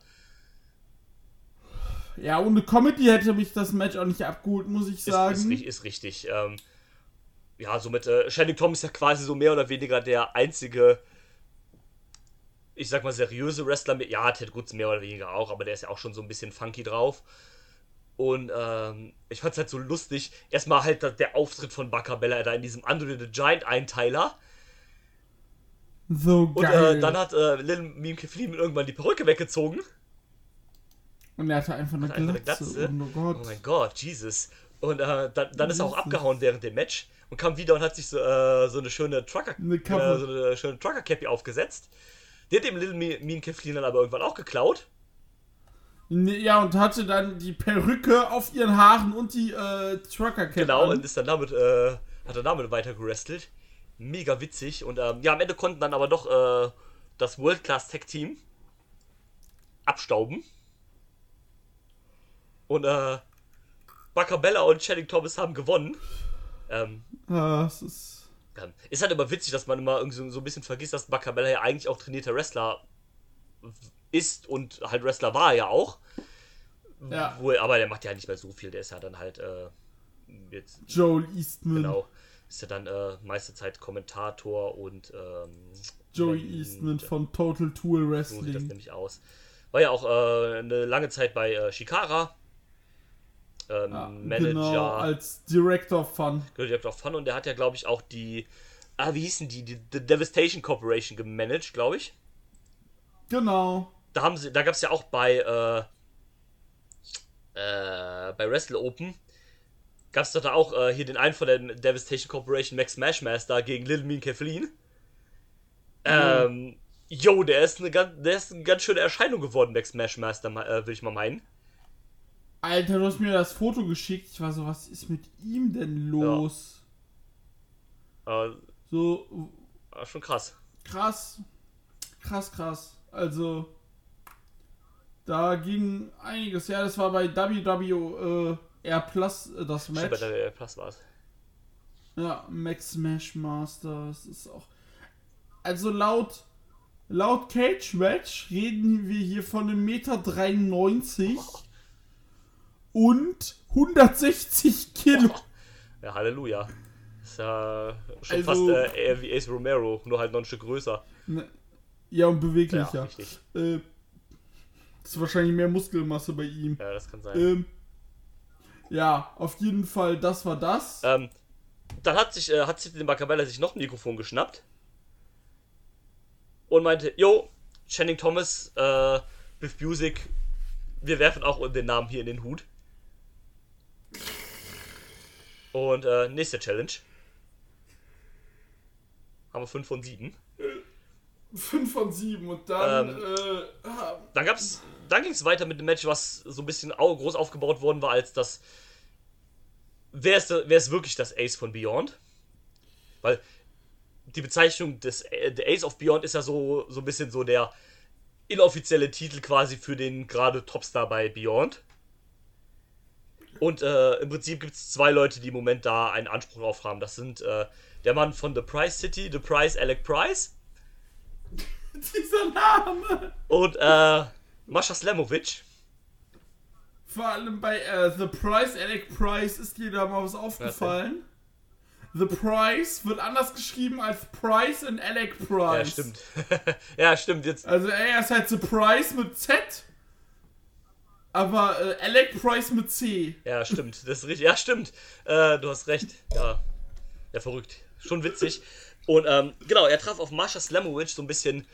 Ja, ohne Comedy hätte mich das Match auch nicht abgeholt, muss ich Ist, sagen. ist, ri- ist richtig. Ähm, ja, somit, äh, Channing Tom ist ja quasi so mehr oder weniger der einzige, ich sag mal, seriöse Wrestler mit, ja, Ted Goods mehr oder weniger auch, aber der ist ja auch schon so ein bisschen funky drauf. Und ähm, ich fand's halt so lustig. Erstmal halt der Auftritt von Bacabella da in diesem Andre the Giant Einteiler. so Und geil. äh, dann hat äh, Lil Meme Keflin irgendwann die Perücke weggezogen. Und er hatte einfach eine Einfach eine Glatze. Glatze. Und oh Gott. Oh mein Gott, Jesus. Und äh, dann, dann ist er auch abgehauen während dem Match und kam wieder und hat sich so, äh, so eine schöne Trucker, Eine äh, so eine schöne Trucker Cappy aufgesetzt. Die hat dem Little Me- Mean Kathleen dann aber irgendwann auch geklaut. Ja, und hatte dann die Perücke auf ihren Haaren und die äh, Trucker. Genau, an. und ist dann damit, äh, hat er damit weiter gerestelt. Mega witzig. Und ähm, ja, am Ende konnten dann aber doch äh, das World Class Tag Team abstauben. Und äh, Bacabella und Channing Thomas haben gewonnen. Ähm, Ja, es ist. Ähm, ist halt immer witzig, dass man immer irgendwie so, so ein bisschen vergisst, dass Bacabella ja eigentlich auch trainierter Wrestler ist und halt Wrestler war er ja auch. Ja. Wo, aber der macht ja nicht mehr so viel. Der ist ja dann halt äh, jetzt Joel Eastman. Genau. Ist ja dann äh, meiste Zeit Kommentator und ähm, Joey wenn- Eastman von Total Tool So sieht das Wrestling. nämlich aus. War ja auch äh, eine lange Zeit bei äh, Shikara. Ähm, Ja, Manager, Genau, als Director of Fun. Director of Fun und der hat ja, glaube ich, auch die. Ah, wie hießen die? Die The Devastation Corporation gemanagt, glaube ich. Genau. Da haben sie, da gab es ja auch bei äh, äh, bei Wrestle Open gab es doch da auch äh, hier den einen von der Devastation Corporation, Max Smashmaster, gegen Little Mean Kathleen. Ähm, yo, der ist eine ganz, der ist eine ganz schöne Erscheinung geworden, Max Smashmaster, äh, würde ich mal meinen. Alter, du hast mir das Foto geschickt. Ich war so, was ist mit ihm denn los? Äh, So, war schon krass. krass. Krass, krass. Also, da ging einiges. Ja, das war bei WWR Plus äh, das Stimmt, bei Match. der Plus war es. Ja, Max Smashmaster. Das ist auch. Also laut. Laut Cage Match reden wir hier von einem Meter 93 und 160 Kilo. Ja, Halleluja. Ist ja schon Also- fast äh, eher wie Ace Romero, nur halt noch ein Stück größer. Ne, Ja, und Ja, beweglicher. richtig. äh, ist wahrscheinlich mehr Muskelmasse bei ihm. Ja, das kann sein. Ähm, ja, auf jeden Fall, das war das. Ähm, dann hat sich, äh, hat sich den Bacabella sich noch ein Mikrofon geschnappt und meinte, yo, Channing Thomas, äh, Biff Music, wir werfen auch den Namen hier in den Hut. Und äh, nächste Challenge. Haben wir 5 von 7. 5 von 7 und dann, Ähm, äh, ah, Dann gab's, dann ging es weiter mit dem Match, was so ein bisschen groß aufgebaut worden war, als das. Wer ist, wer ist wirklich das Ace von Beyond? Weil die Bezeichnung des äh, der Ace of Beyond ist ja so, so ein bisschen so der inoffizielle Titel quasi für den gerade Topstar bei Beyond. Und äh, im Prinzip gibt es zwei Leute, die im Moment da einen Anspruch drauf haben. Das sind äh, der Mann von The Price City, The Price Alec Price dieser Name. und äh, Mascha Slamovic. Vor allem bei äh, The Price, Alec Price, ist dir da mal was aufgefallen? The Price wird anders geschrieben als Price und Alec Price. Ja, stimmt. ja, stimmt. Jetzt, Also er ist halt The Price mit Z, aber äh, Alec Price mit C. ja, stimmt. Das ist richtig. Ja, stimmt. Äh, du hast recht. Ja. Ja, verrückt. Schon witzig. Und ähm, genau, er traf auf Marsha Slamovic so ein bisschen.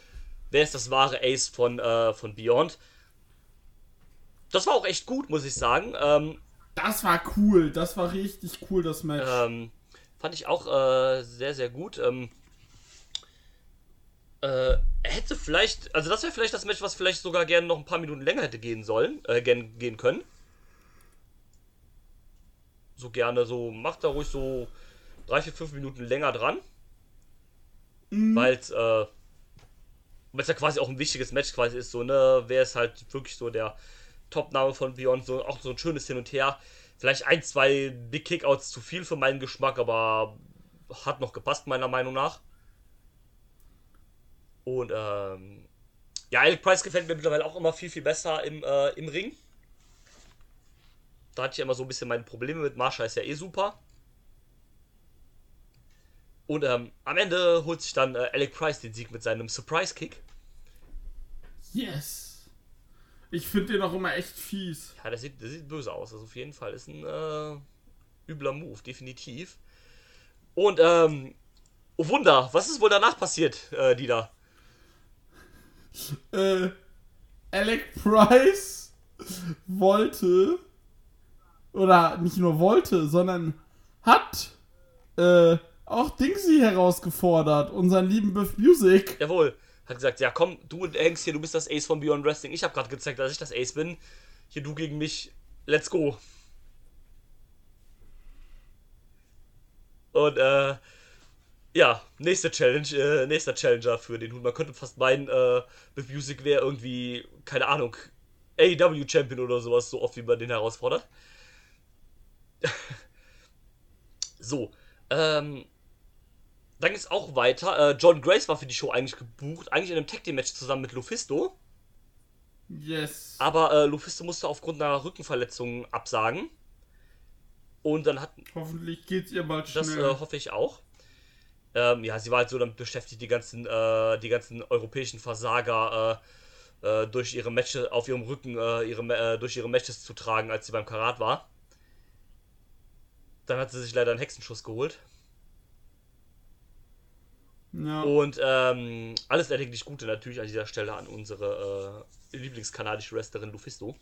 Wer ist das wahre Ace von, äh, von Beyond? Das war auch echt gut, muss ich sagen. Ähm, Das war cool, das war richtig cool, das Match. ähm, fand ich auch äh, sehr, sehr gut. Ähm, äh, er hätte vielleicht, also das wäre vielleicht das Match, was vielleicht sogar gerne noch ein paar Minuten länger hätte gehen sollen, äh, gern, gehen können. So gerne, so macht da ruhig so drei, vier, fünf Minuten länger dran. Weil es äh, weil's ja quasi auch ein wichtiges Match quasi ist, so, ne, wer ist halt wirklich so der Top-Name von Beyond, so auch so ein schönes Hin und Her. Vielleicht ein, zwei Big Kickouts zu viel für meinen Geschmack, aber hat noch gepasst, meiner Meinung nach. Und ähm, ja, Alec Price gefällt mir mittlerweile auch immer viel, viel besser im, äh, im Ring. Da hatte ich ja immer so ein bisschen meine Probleme mit. Marsha ist ja eh super. Und ähm, am Ende holt sich dann äh, Alec Price den Sieg mit seinem Surprise Kick. Yes. Ich finde den auch immer echt fies. Ja, das sieht, das sieht böse aus. Also auf jeden Fall ist ein äh, übler Move, definitiv. Und ähm, oh Wunder, was ist wohl danach passiert, äh, Dieter? Äh, Alec Price wollte oder nicht nur wollte, sondern hat äh, auch Dingsy herausgefordert, unseren lieben Biff Music. Jawohl. Hat gesagt, ja komm, du hängst hier, du bist das Ace von Beyond Wrestling. Ich habe gerade gezeigt, dass ich das Ace bin. Hier du gegen mich. Let's go. Und äh, ja, nächste Challenge, äh, nächster Challenger für den Hund. Man könnte fast meinen, äh, Biff Music wäre irgendwie, keine Ahnung, AEW Champion oder sowas, so oft wie man den herausfordert. so, ähm, dann ist auch weiter. Äh, John Grace war für die Show eigentlich gebucht, eigentlich in einem Tag Team Match zusammen mit Lufisto. Yes. Aber äh, Lufisto musste aufgrund einer Rückenverletzung absagen. Und dann hat. Hoffentlich geht's ihr bald Das schnell. äh, hoffe ich auch. Ähm, ja, sie war halt so damit beschäftigt, die ganzen, äh, die ganzen europäischen Versager äh, äh, durch ihre Matches auf ihrem Rücken, äh, ihre, äh, durch ihre Matches zu tragen, als sie beim Karat war. Dann hat sie sich leider einen Hexenschuss geholt. ja. Und ähm, alles erdenklich Gute natürlich an dieser Stelle an unsere äh, Lieblingskanadische Wrestlerin Lufisto.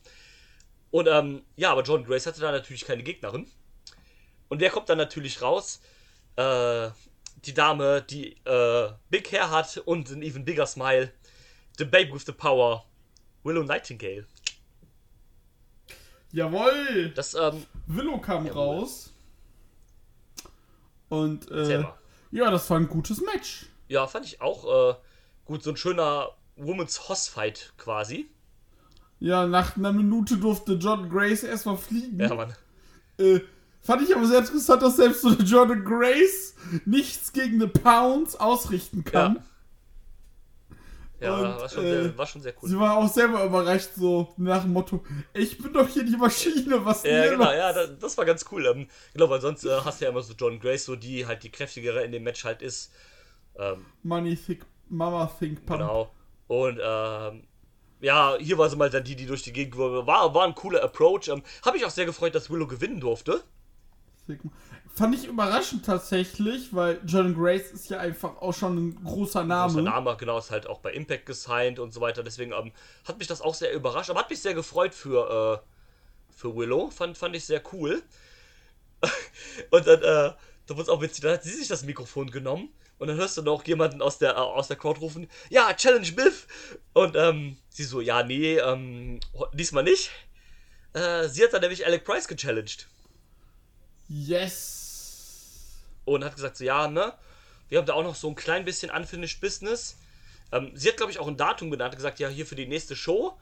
Und ähm, ja, aber John Grace hatte da natürlich keine Gegnerin. Und wer kommt dann natürlich raus? Äh, die Dame, die äh, Big Hair hat und ein even bigger Smile. The Babe with the Power. Willow Nightingale. Jawohl! Das, ähm, Willow kam Jawohl. raus. Und äh, ja, das war ein gutes Match. Ja, fand ich auch äh, gut. So ein schöner Women's Hoss Fight quasi. Ja, nach einer Minute durfte John Grace erstmal fliegen. Ja, Mann. Äh, fand ich aber sehr interessant, dass selbst so eine Jordan Grace nichts gegen eine Pounds ausrichten kann. Ja, Und, war, schon äh, sehr, war schon sehr cool. Sie war auch selber überrascht, so nach dem Motto: Ich bin doch hier die Maschine, was Ja, hier genau, ja, das, das war ganz cool. Ähm, genau, weil sonst äh, hast du ja immer so John Grace, so die halt die kräftigere in dem Match halt ist. Ähm, Money Thick Mama Think Pump. genau. Und ähm, ja, hier war sie mal dann die, die durch die Gegend. War, war ein cooler Approach. Ähm, Habe ich auch sehr gefreut, dass Willow gewinnen durfte. Thick- Fand ich überraschend tatsächlich, weil Jordan Grace ist ja einfach auch schon ein großer Name. Großer Name, genau, ist halt auch bei Impact gesigned und so weiter. Deswegen ähm, hat mich das auch sehr überrascht. Aber hat mich sehr gefreut für, äh, für Willow. Fand, fand ich sehr cool. und dann, äh, da wurde es auch witzig, dann hat sie sich das Mikrofon genommen. Und dann hörst du noch jemanden aus der, äh, aus der Crowd rufen, ja, Challenge Biff. Und ähm, sie so, ja, nee, ähm, diesmal nicht. Äh, sie hat dann nämlich Alec Price gechallenged. Yes. und hat gesagt, so ja, ne, wir haben da auch noch so ein klein bisschen Unfinished Business. Ähm, sie hat, glaube ich, auch ein Datum genannt, gesagt, ja, hier für die nächste Show.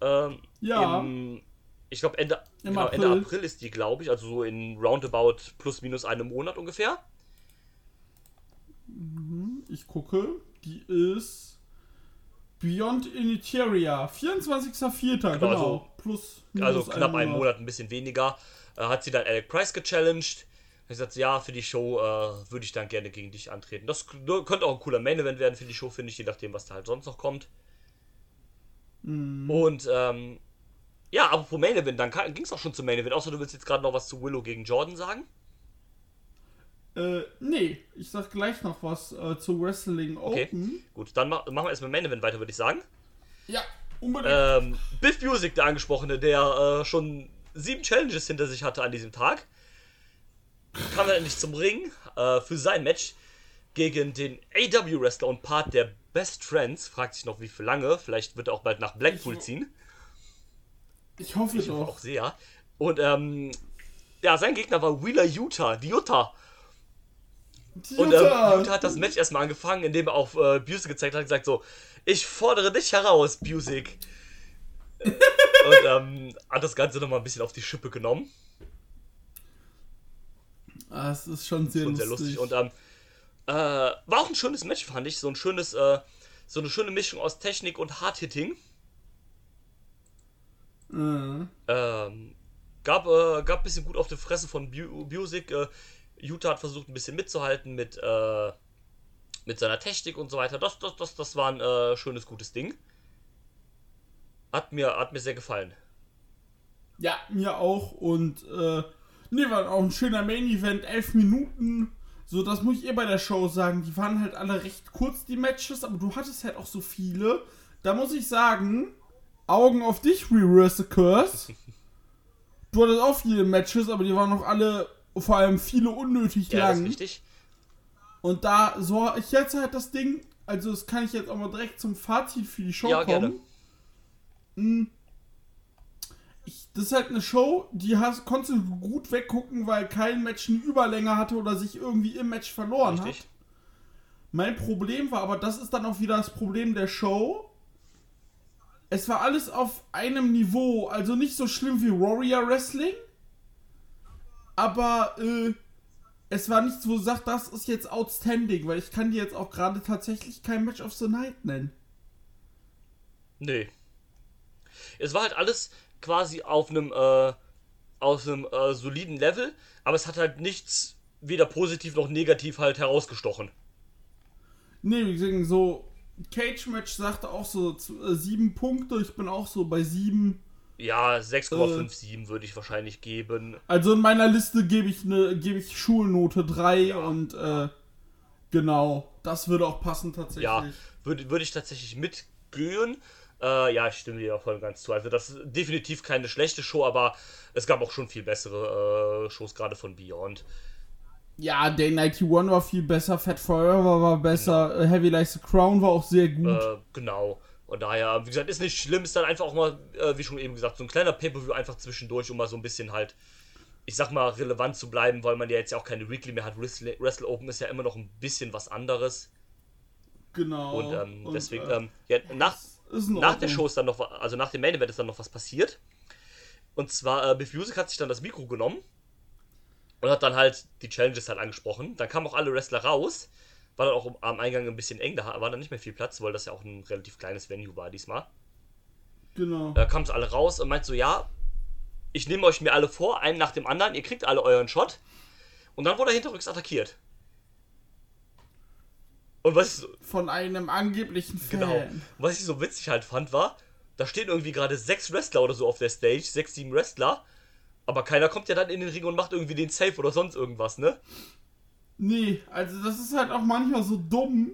Ähm, Ja. Im, ich glaube, Ende, genau, Ende April. April ist die, glaube ich, also so in roundabout plus minus einem Monat ungefähr. Ich gucke, die ist Beyond Initeria. 24.04. Genau. also- Plus Also minus knapp einen Monat, ein bisschen weniger. Äh, hat sie dann Alec Price gechallenged. Hat gesagt, ja, für die Show äh, würde ich dann gerne gegen dich antreten. Das könnte auch ein cooler Main Event werden für die Show, finde ich, je nachdem, was da halt sonst noch kommt. Mhm. Und ähm, ja, aber pro Main Event, dann ging es auch schon zum Main Event. Außer du willst jetzt gerade noch was zu Willow gegen Jordan sagen. Äh, nee, ich sag gleich noch was äh, zu Wrestling Okay. Open. Gut, dann ma machen wir erstmal Main Event weiter, würde ich sagen. Ja, unbedingt. Ähm, Biff Music, der angesprochene, der äh, schon sieben Challenges hinter sich hatte an diesem Tag, kam dann endlich zum Ring äh, für sein Match gegen den AW-Wrestler und Part der Best Friends. Fragt sich noch, wie für lange. Vielleicht wird er auch bald nach Blackpool Ich- ziehen. ich hoffe Ich hoffe doch. auch sehr. Und ähm, ja, sein Gegner war Wheeler Utah, die Utah. Und ähm, Jutta. Utah hat das Match erstmal angefangen, indem er auf äh, Busek gezeigt hat und gesagt so, ich fordere dich heraus, Busek. und ähm, hat das Ganze nochmal ein bisschen auf die Schippe genommen. Ah, es ist schon sehr Und lustig. sehr lustig. Und ähm, äh, war auch ein schönes Match, fand ich. So ein schönes, äh, so eine schöne Mischung aus Technik und Hard-Hitting. äh, Ähm, gab, äh, gab ein bisschen gut auf die Fresse von Bu Busek. Äh, Utah hat versucht, ein bisschen mitzuhalten mit, äh, mit seiner Technik und so weiter. Das, das, das, das war ein äh, schönes, gutes Ding. Hat mir, hat mir sehr gefallen. ja, mir auch. Und äh, nee, war auch ein schöner Main-Event. Elf Minuten. So, das muss ich ihr bei der Show sagen. Die waren halt alle recht kurz, die Matches, aber du hattest halt auch so viele. Da muss ich sagen, Augen auf dich, Reverse the Curse. Du hattest auch viele Matches, aber die waren noch alle, vor allem viele unnötig Ja, lang. ist richtig. Und da, so, ich jetzt halt das Ding, also das kann ich jetzt auch mal direkt zum Fazit für die Show Ja, kommen. gerne. Ich, das ist halt eine Show, die hast, konntest du gut weggucken, weil kein Match eine Überlänge hatte oder sich irgendwie im Match verloren Richtig. hat. Mein Problem war, aber das ist dann auch wieder das Problem der Show. Es war alles auf einem Niveau, also nicht so schlimm wie Warrior Wrestling, aber äh, es war nicht so, sagt, das ist jetzt outstanding, weil ich kann dir jetzt auch gerade tatsächlich kein Match of the Night nennen. Nee. Es war halt alles quasi auf einem, äh, auf einem äh, soliden Level, aber es hat halt nichts weder positiv noch negativ halt herausgestochen. Nee, wie gesagt, so Cage Match sagte auch so äh, sieben Punkte, ich bin auch so bei sieben. Ja, Äh. 6,57 würde ich wahrscheinlich geben. Also in meiner Liste gebe ich eine, gebe ich Schulnote 3 und äh, genau, das würde auch passen tatsächlich. Ja, würde würd ich tatsächlich mitgehen. Äh, ja, ich stimme dir auch voll und ganz zu. Also das ist definitiv keine schlechte Show, aber es gab auch schon viel bessere äh, Shows, gerade von Beyond. Ja, Day 91 war viel besser, Fat Forever war besser, äh, Heavy Like the Crown war auch sehr gut. Äh, genau. Und daher, wie gesagt, ist nicht schlimm, ist dann einfach auch mal, äh, wie schon eben gesagt, so ein kleiner Pay-Per-View einfach zwischendurch, um mal so ein bisschen halt, ich sag mal, relevant zu bleiben, weil man ja jetzt ja auch keine Weekly mehr hat. Wrestle, Wrestle Open ist ja immer noch ein bisschen was anderes. genau. Und, ähm, Und, deswegen, äh, ähm, ja, nach, nach der. Show ist dann noch, also nach dem Main Event ist dann noch was passiert. Und zwar, äh, Biff Music hat sich dann das Mikro genommen und hat dann halt die Challenges halt angesprochen. Dann kamen auch alle Wrestler raus. War dann auch am Eingang ein bisschen eng, da war dann nicht mehr viel Platz, weil das ja auch ein relativ kleines Venue war diesmal. Genau. Da kamen sie alle raus und meint so, ja, ich nehme euch mir alle vor, einen nach dem anderen, ihr kriegt alle euren Shot. Und dann wurde er hinterrücks attackiert. Und was ich so, Von einem angeblichen Fan. genau, was ich so witzig halt fand, war, da stehen irgendwie gerade sechs Wrestler oder so auf der Stage, sechs, sieben Wrestler, aber keiner kommt ja dann in den Ring und macht irgendwie den Safe oder sonst irgendwas, ne? Nee, also das ist halt auch manchmal so dumm.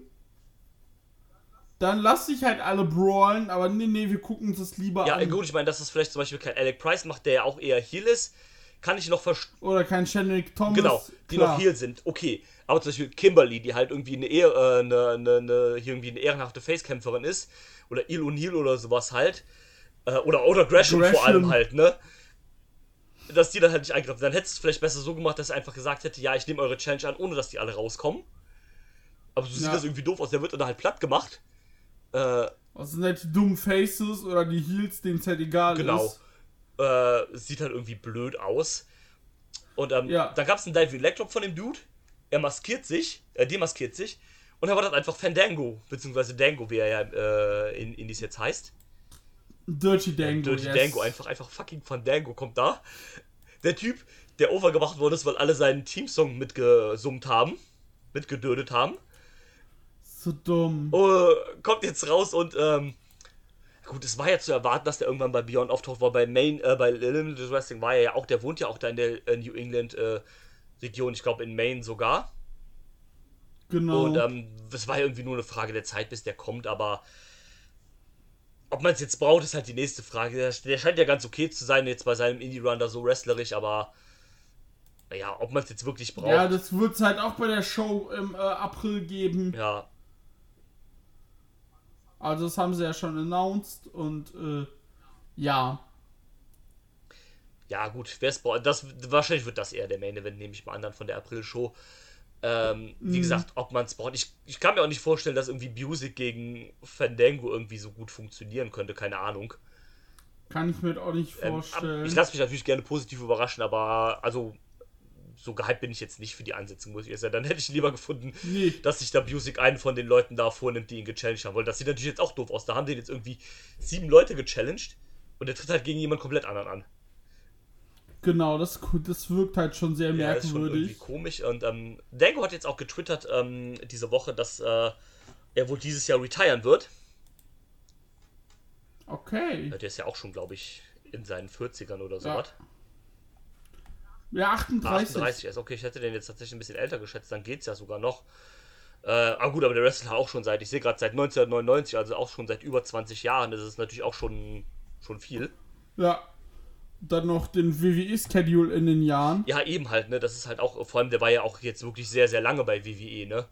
Dann lass dich halt alle brawlen, aber nee, nee, wir gucken uns das lieber Ja, an. gut, ich meine, dass das vielleicht zum Beispiel kein Alec Price macht, der ja auch eher Heel ist, kann ich noch verstehen. Oder kein Shannon Thomas. Genau, die klar. noch Heel sind, okay. Aber zum Beispiel Kimberly, die halt irgendwie eine, Ehr, äh, eine, eine, eine, hier irgendwie eine ehrenhafte Facekämpferin ist, oder Il O'Neill oder sowas halt, äh, oder, oder Gresham, vor Gresham. allem halt, ne? Dass die dann halt nicht eingreifen. Dann hättest du es vielleicht besser so gemacht, dass er einfach gesagt hätte, ja, ich nehme eure Challenge an, ohne dass die alle rauskommen. Aber so sieht Ja. das irgendwie doof aus, der wird dann halt platt gemacht. Äh, Das sind halt die dummen Faces oder die Heels, denen es halt egal Genau. ist. äh, sieht halt irgendwie blöd aus. Und ähm, Ja. dann gab es einen Dive Electro von dem Dude. Er maskiert sich, er demaskiert sich. Und er war dann einfach Fandango, beziehungsweise Dango, wie er ja äh, in Indies jetzt heißt. Dirty Dango. Dirty yes. Dango, einfach, einfach fucking Fandango kommt da. Der Typ, der overgemacht worden ist, weil alle seinen Teamsong mitgesummt haben, mitgedödet haben. So dumm. Oh, kommt jetzt raus und ähm, gut, es war ja zu erwarten, dass der irgendwann bei Beyond auftaucht, weil bei Main, äh, bei Limited Wrestling war er ja auch, der wohnt ja auch da in der äh, New England äh, Region, ich glaube in Maine sogar. Genau. Und ähm, es war irgendwie nur eine Frage der Zeit, bis der kommt, aber ob man es jetzt braucht, ist halt die nächste Frage. Der, der scheint ja ganz okay zu sein, jetzt bei seinem Indie-Run da so wrestlerisch, aber ja, ob man es jetzt wirklich braucht. ja, das wird es halt auch bei der Show im äh, April geben. ja, Also das haben sie ja schon announced und äh, ja. Ja, gut, braucht, das wahrscheinlich wird das eher der Main Event, nehme ich mal an, dann von der April-Show. Ähm, Mhm. Wie gesagt, ob man es braucht. Ich, ich kann mir auch nicht vorstellen, dass irgendwie Music gegen Fandango irgendwie so gut funktionieren könnte, keine Ahnung. Kann ich mir auch nicht Ähm, vorstellen. ab- ich lasse mich natürlich gerne positiv überraschen, aber also so gehypt bin ich jetzt nicht für die Ansetzung, muss ich jetzt sagen. Dann hätte ich lieber gefunden, Nee. dass sich da Music einen von den Leuten da vornimmt, die ihn gechallenged haben. Weil das sieht natürlich jetzt auch doof aus. Da haben den jetzt irgendwie sieben Leute gechallenged und der tritt halt gegen jemand komplett anderen an. Genau, das, das wirkt halt schon sehr Ja, ist schon irgendwie merkwürdig. komisch. Und ähm, Dango hat jetzt auch getwittert ähm, diese Woche, dass äh, er wohl dieses Jahr retiren wird. Okay. Der ist ja auch schon, glaube ich, in seinen 40ern oder so Ja. was. Ja, 38. 38 ist. Okay, ich hätte den jetzt tatsächlich ein bisschen älter geschätzt, dann geht's ja sogar noch. Äh, aber gut, aber der Wrestler auch schon seit, ich sehe gerade seit 1999, also auch schon seit über 20 Jahren. Das ist natürlich auch schon, schon viel. Ja. Dann noch den WWE-Schedule in den Jahren. Ja, eben halt, ne? Das ist halt auch, vor allem, der war ja auch jetzt wirklich sehr, sehr lange bei WWE, ne?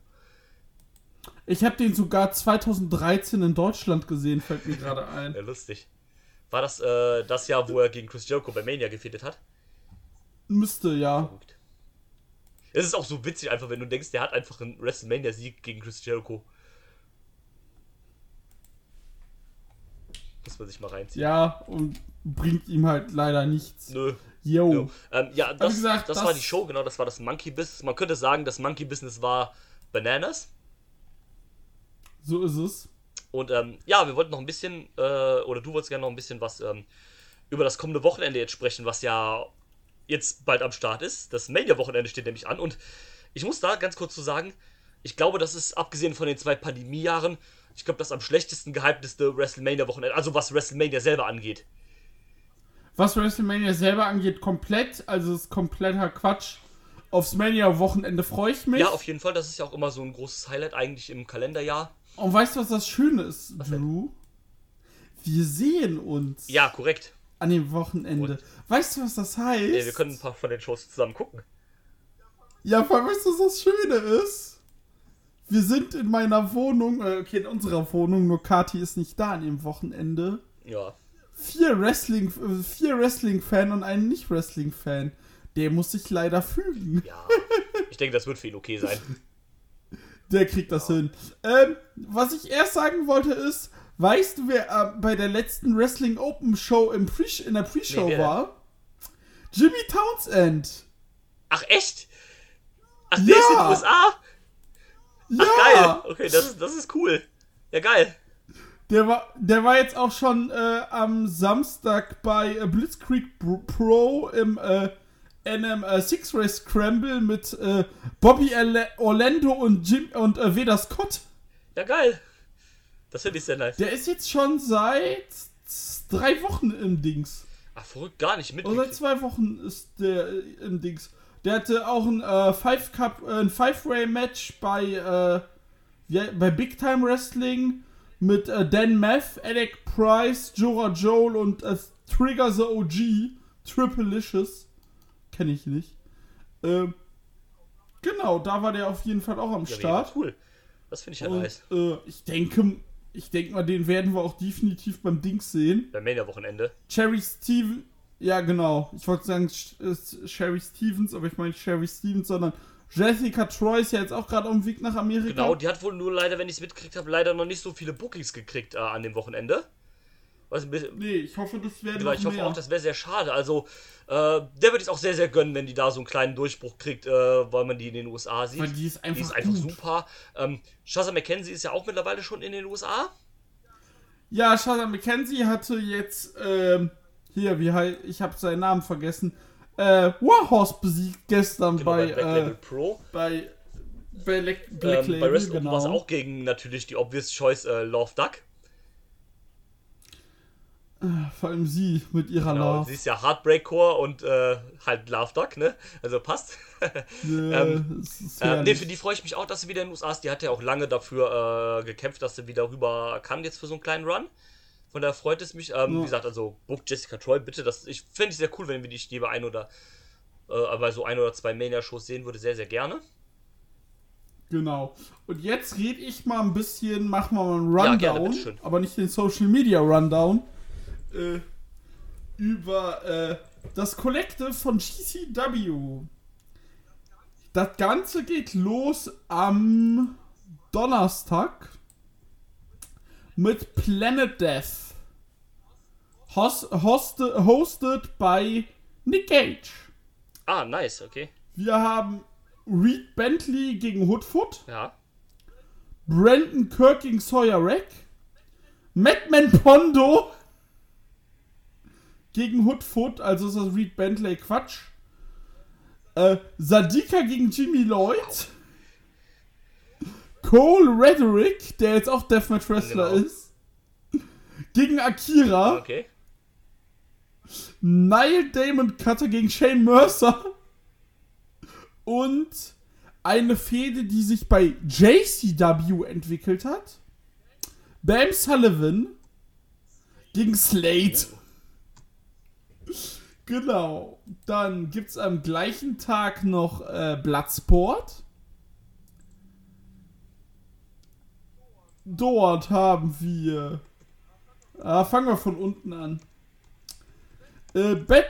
Ich habe den sogar 2013 in Deutschland gesehen, fällt mir gerade ein. Ja, lustig. War das äh, das Jahr, wo er gegen Chris Jericho bei Mania gefädelt hat? Müsste, ja. Es ist auch so witzig, einfach, wenn du denkst, der hat einfach einen WrestleMania-Sieg gegen Chris Jericho. Muss man sich mal reinziehen. Ja, und bringt ihm halt leider nichts. Nö. Yo. Nö. Ähm, ja, das, gesagt, das, das- war die Show, genau, das war das Monkey Business. Man könnte sagen, das Monkey Business war Bananas. So ist es. Und ähm, ja, wir wollten noch ein bisschen, äh, oder du wolltest gerne noch ein bisschen was ähm, über das kommende Wochenende jetzt sprechen, was ja jetzt bald am Start ist. Das Mania-Wochenende steht nämlich an. Und ich muss da ganz kurz zu sagen, ich glaube, das ist, abgesehen von den zwei Pandemiejahren, ich glaube, das am schlechtesten gehypteste WrestleMania-Wochenende, also was WrestleMania selber angeht. Was WrestleMania selber angeht, komplett, also ist kompletter Quatsch. Aufs Mania-Wochenende freue ich mich. Ja, auf jeden Fall, das ist ja auch immer so ein großes Highlight eigentlich im Kalenderjahr. Und weißt du, was das Schöne ist, Was denn? Drew? Wir sehen uns Ja, korrekt. an dem Wochenende. Und? Weißt du, was das heißt? Äh, wir können ein paar von den Shows zusammen gucken. Ja, vor allem, weißt du, was das Schöne ist? Wir sind in meiner Wohnung, äh, okay, in unserer Wohnung, nur Kati ist nicht da an dem Wochenende. Ja. Vier Wrestling, äh, vier Wrestling-Fan und ein Nicht-Wrestling-Fan. Der muss sich leider fügen. Ja. Ich denke, das wird für ihn okay sein. Der kriegt das hin. Ähm, was ich erst sagen wollte ist, weißt du, wer äh, bei der letzten Wrestling Open Show im Pre in der Pre-Show Nee, war? Jimmy Townsend. Ach, echt? Ach, der ist in den Ja. USA? Ja, Geil. Okay, das, das ist cool. Ja, geil. Der war, der war jetzt auch schon äh, am Samstag bei äh, Blitzkrieg Pro- im äh, NM äh, Six Race Scramble mit äh, Bobby Orla- Orlando und Jim und äh, Veda Scott. Ja, geil. Das finde ich sehr nice. Der ist jetzt schon seit drei Wochen im Dings. Ach, verrückt, gar nicht Oder seit zwei Wochen ist der im Dings. Der hatte auch ein Five Cup, äh, ein Five-Way Match bei bei Big Time Wrestling mit äh, Dan Meth, Alec Price, Jora Joel und äh, Trigger the OG, Triplicious. Kenne ich nicht. Ähm, genau, da war der auf jeden Fall auch am Ja, Start. cool. Das finde ich ja Und nice. äh, ich denke, ich denke mal, den werden wir auch definitiv beim Dings sehen. Beim Mania-Wochenende. Cherry Steven. Ja, genau. Ich wollte sagen Sh- äh, Sherry Stevens, aber ich meine Sherry Stevens, sondern Jessica Troy ist ja jetzt auch gerade auf dem Weg nach Amerika. Genau, die hat wohl nur leider, wenn ich es mitgekriegt habe, leider noch nicht so viele Bookings gekriegt äh, an dem Wochenende. Was Nee, ich hoffe, das werden genau, ich hoffe mehr. auch, das wäre sehr schade. Also, äh, der würde ich auch sehr, sehr gönnen, wenn die da so einen kleinen Durchbruch kriegt, äh, weil man die in den USA sieht. Weil die ist einfach Die ist einfach super. Ähm, Shazza McKenzie ist ja auch mittlerweile schon in den USA. Ja, Shazza McKenzie hatte jetzt, ähm, hier, wie heißt, ich habe seinen Namen vergessen, äh, Warhorse besiegt gestern Genau, bei, bei Black Label äh, Pro. bei, bei Le Black Ähm, bei Label, Wrestle Open war es genau. auch gegen natürlich die Obvious Choice äh, Love Duck. Vor allem sie mit ihrer Genau, Love. sie ist ja Heartbreak-Core und äh, halt Love Duck, ne? Also passt. Ähm, äh, nee, herrlich. für die freue ich mich auch, dass sie wieder in den USA ist. Die hat ja auch lange dafür äh, gekämpft, dass sie wieder rüber kann jetzt für so einen kleinen Run. Von daher freut es mich. Ähm, Ja. Wie gesagt, also book Jessica Troy, bitte. Das, ich finde es sehr cool, wenn wir die Stäbe ein oder äh, bei so ein oder zwei Mania-Shows sehen würde, sehr, sehr gerne. Genau. Und jetzt rede ich mal ein bisschen, machen wir mal einen Ja, Rundown, gerne, bitteschön. aber nicht den Social Media Rundown, äh, über äh, das Collective von GCW. Das Ganze geht los am Donnerstag mit Planet Death. Host, hosted, hosted bei Nick Cage. Ah, nice, okay. Wir haben Reed Bentley gegen Hoodfoot. Ja. Brandon Kirk gegen Sawyer Rack. Madman Pondo gegen Hoodfoot, also ist das Reed Bentley Quatsch. Äh, Sadika gegen Jimmy Lloyd. Cole Rederick, der jetzt auch Deathmatch Wrestler Genau. ist. Gegen Akira. Okay. Niall Damon Cutter gegen Shane Mercer. Und eine Fehde, die sich bei JCW entwickelt hat. Bam Sullivan gegen Slate. Genau. Dann gibt es am gleichen Tag noch äh, Bloodsport. Dort haben wir. Ah, fangen wir von unten an. Äh, Bad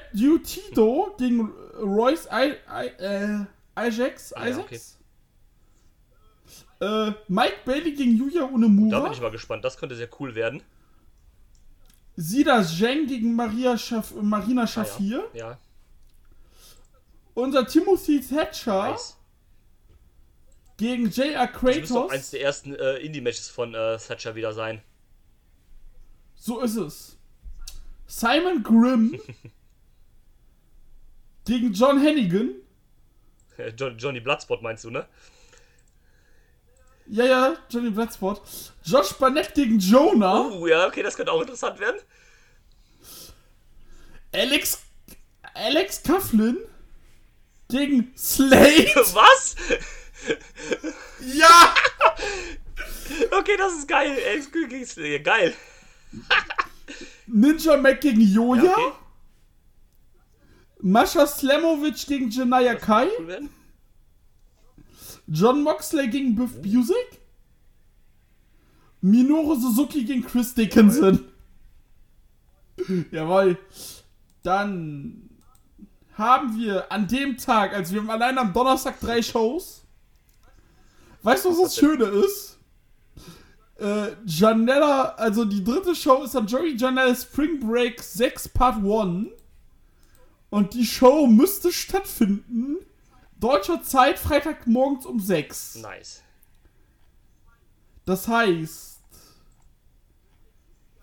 Tito gegen Royce I, I, äh, Isaacs. Ah, ja, Isaacs? Äh, Mike Bailey gegen Yuya Da bin Unemura. ich mal gespannt. Das könnte sehr cool werden. Sida Zheng gegen Maria Schaf Marina Ah, Schafir. ja. ja. Unser Timothy Thatcher Nice. Gegen J.R. Das müsste Kratos. eins der ersten äh, Indie-Matches von äh, Thatcher wieder sein. So ist es. Simon Grimm gegen John Hennigan. Äh, John, Johnny Bloodspot meinst du, ne? Ja, ja, Johnny Bloodsport. Josh Barnett gegen Jonah. Uh, ja, okay, das könnte auch interessant werden. Alex, Alex Coughlin gegen Slade. Was? ja! Okay, das ist geil. Slayer. Geil. Ninja Mac gegen Joja. Ja, okay. Mascha Slamovic gegen Janaya Kai. Cool. John Moxley gegen Biff Busick. Minoru Suzuki gegen Chris Dickinson. Jawohl. Dann haben wir an dem Tag, also wir haben allein am Donnerstag drei Shows. Weißt du, was das Schöne ist? Äh, Janella, also die dritte Show ist dann Joey Janella Spring Break 6 Part 1. Und die Show müsste stattfinden. Deutscher Zeit, Freitagmorgens um 6. Nice. Das heißt,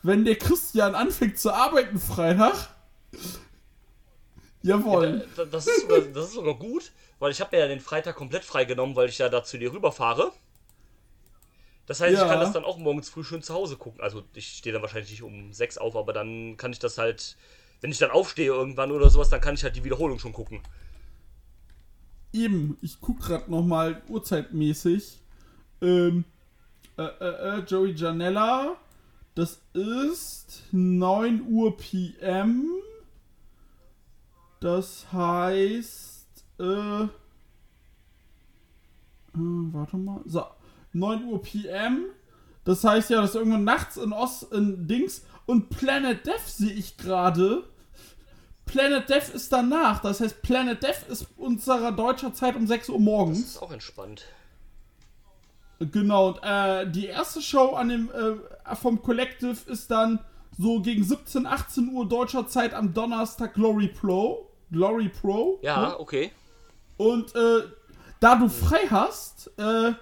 wenn der Christian anfängt zu arbeiten Freitag. Jawohl. Äh, Das ist, das ist sogar gut, weil ich habe mir ja den Freitag komplett freigenommen, weil ich ja da zu dir rüberfahre. Das heißt, Ja. ich kann das dann auch morgens früh schön zu Hause gucken. Also ich stehe dann wahrscheinlich nicht um 6 auf, aber dann kann ich das halt, wenn ich dann aufstehe irgendwann oder sowas, dann kann ich halt die Wiederholung schon gucken. Eben, ich guck grad nochmal uhrzeitmäßig. Ähm, äh, äh, äh, Joey Janella. Das ist 9 Uhr PM. Das heißt, äh, äh, warte mal. So, 9 Uhr PM. Das heißt ja, dass irgendwann nachts in Ost, in Dings. Und Planet Death sehe ich gerade. Planet Death ist danach. Das heißt, Planet Death ist unserer deutscher Zeit um 6 Uhr Das morgens. ist auch entspannt. Genau, und äh, die erste Show an dem, äh, vom Collective ist dann so gegen 17, 18 Uhr deutscher Zeit am Donnerstag Glory Pro. Glory Pro. Ja, ne? okay. Und äh, da du frei hast, äh,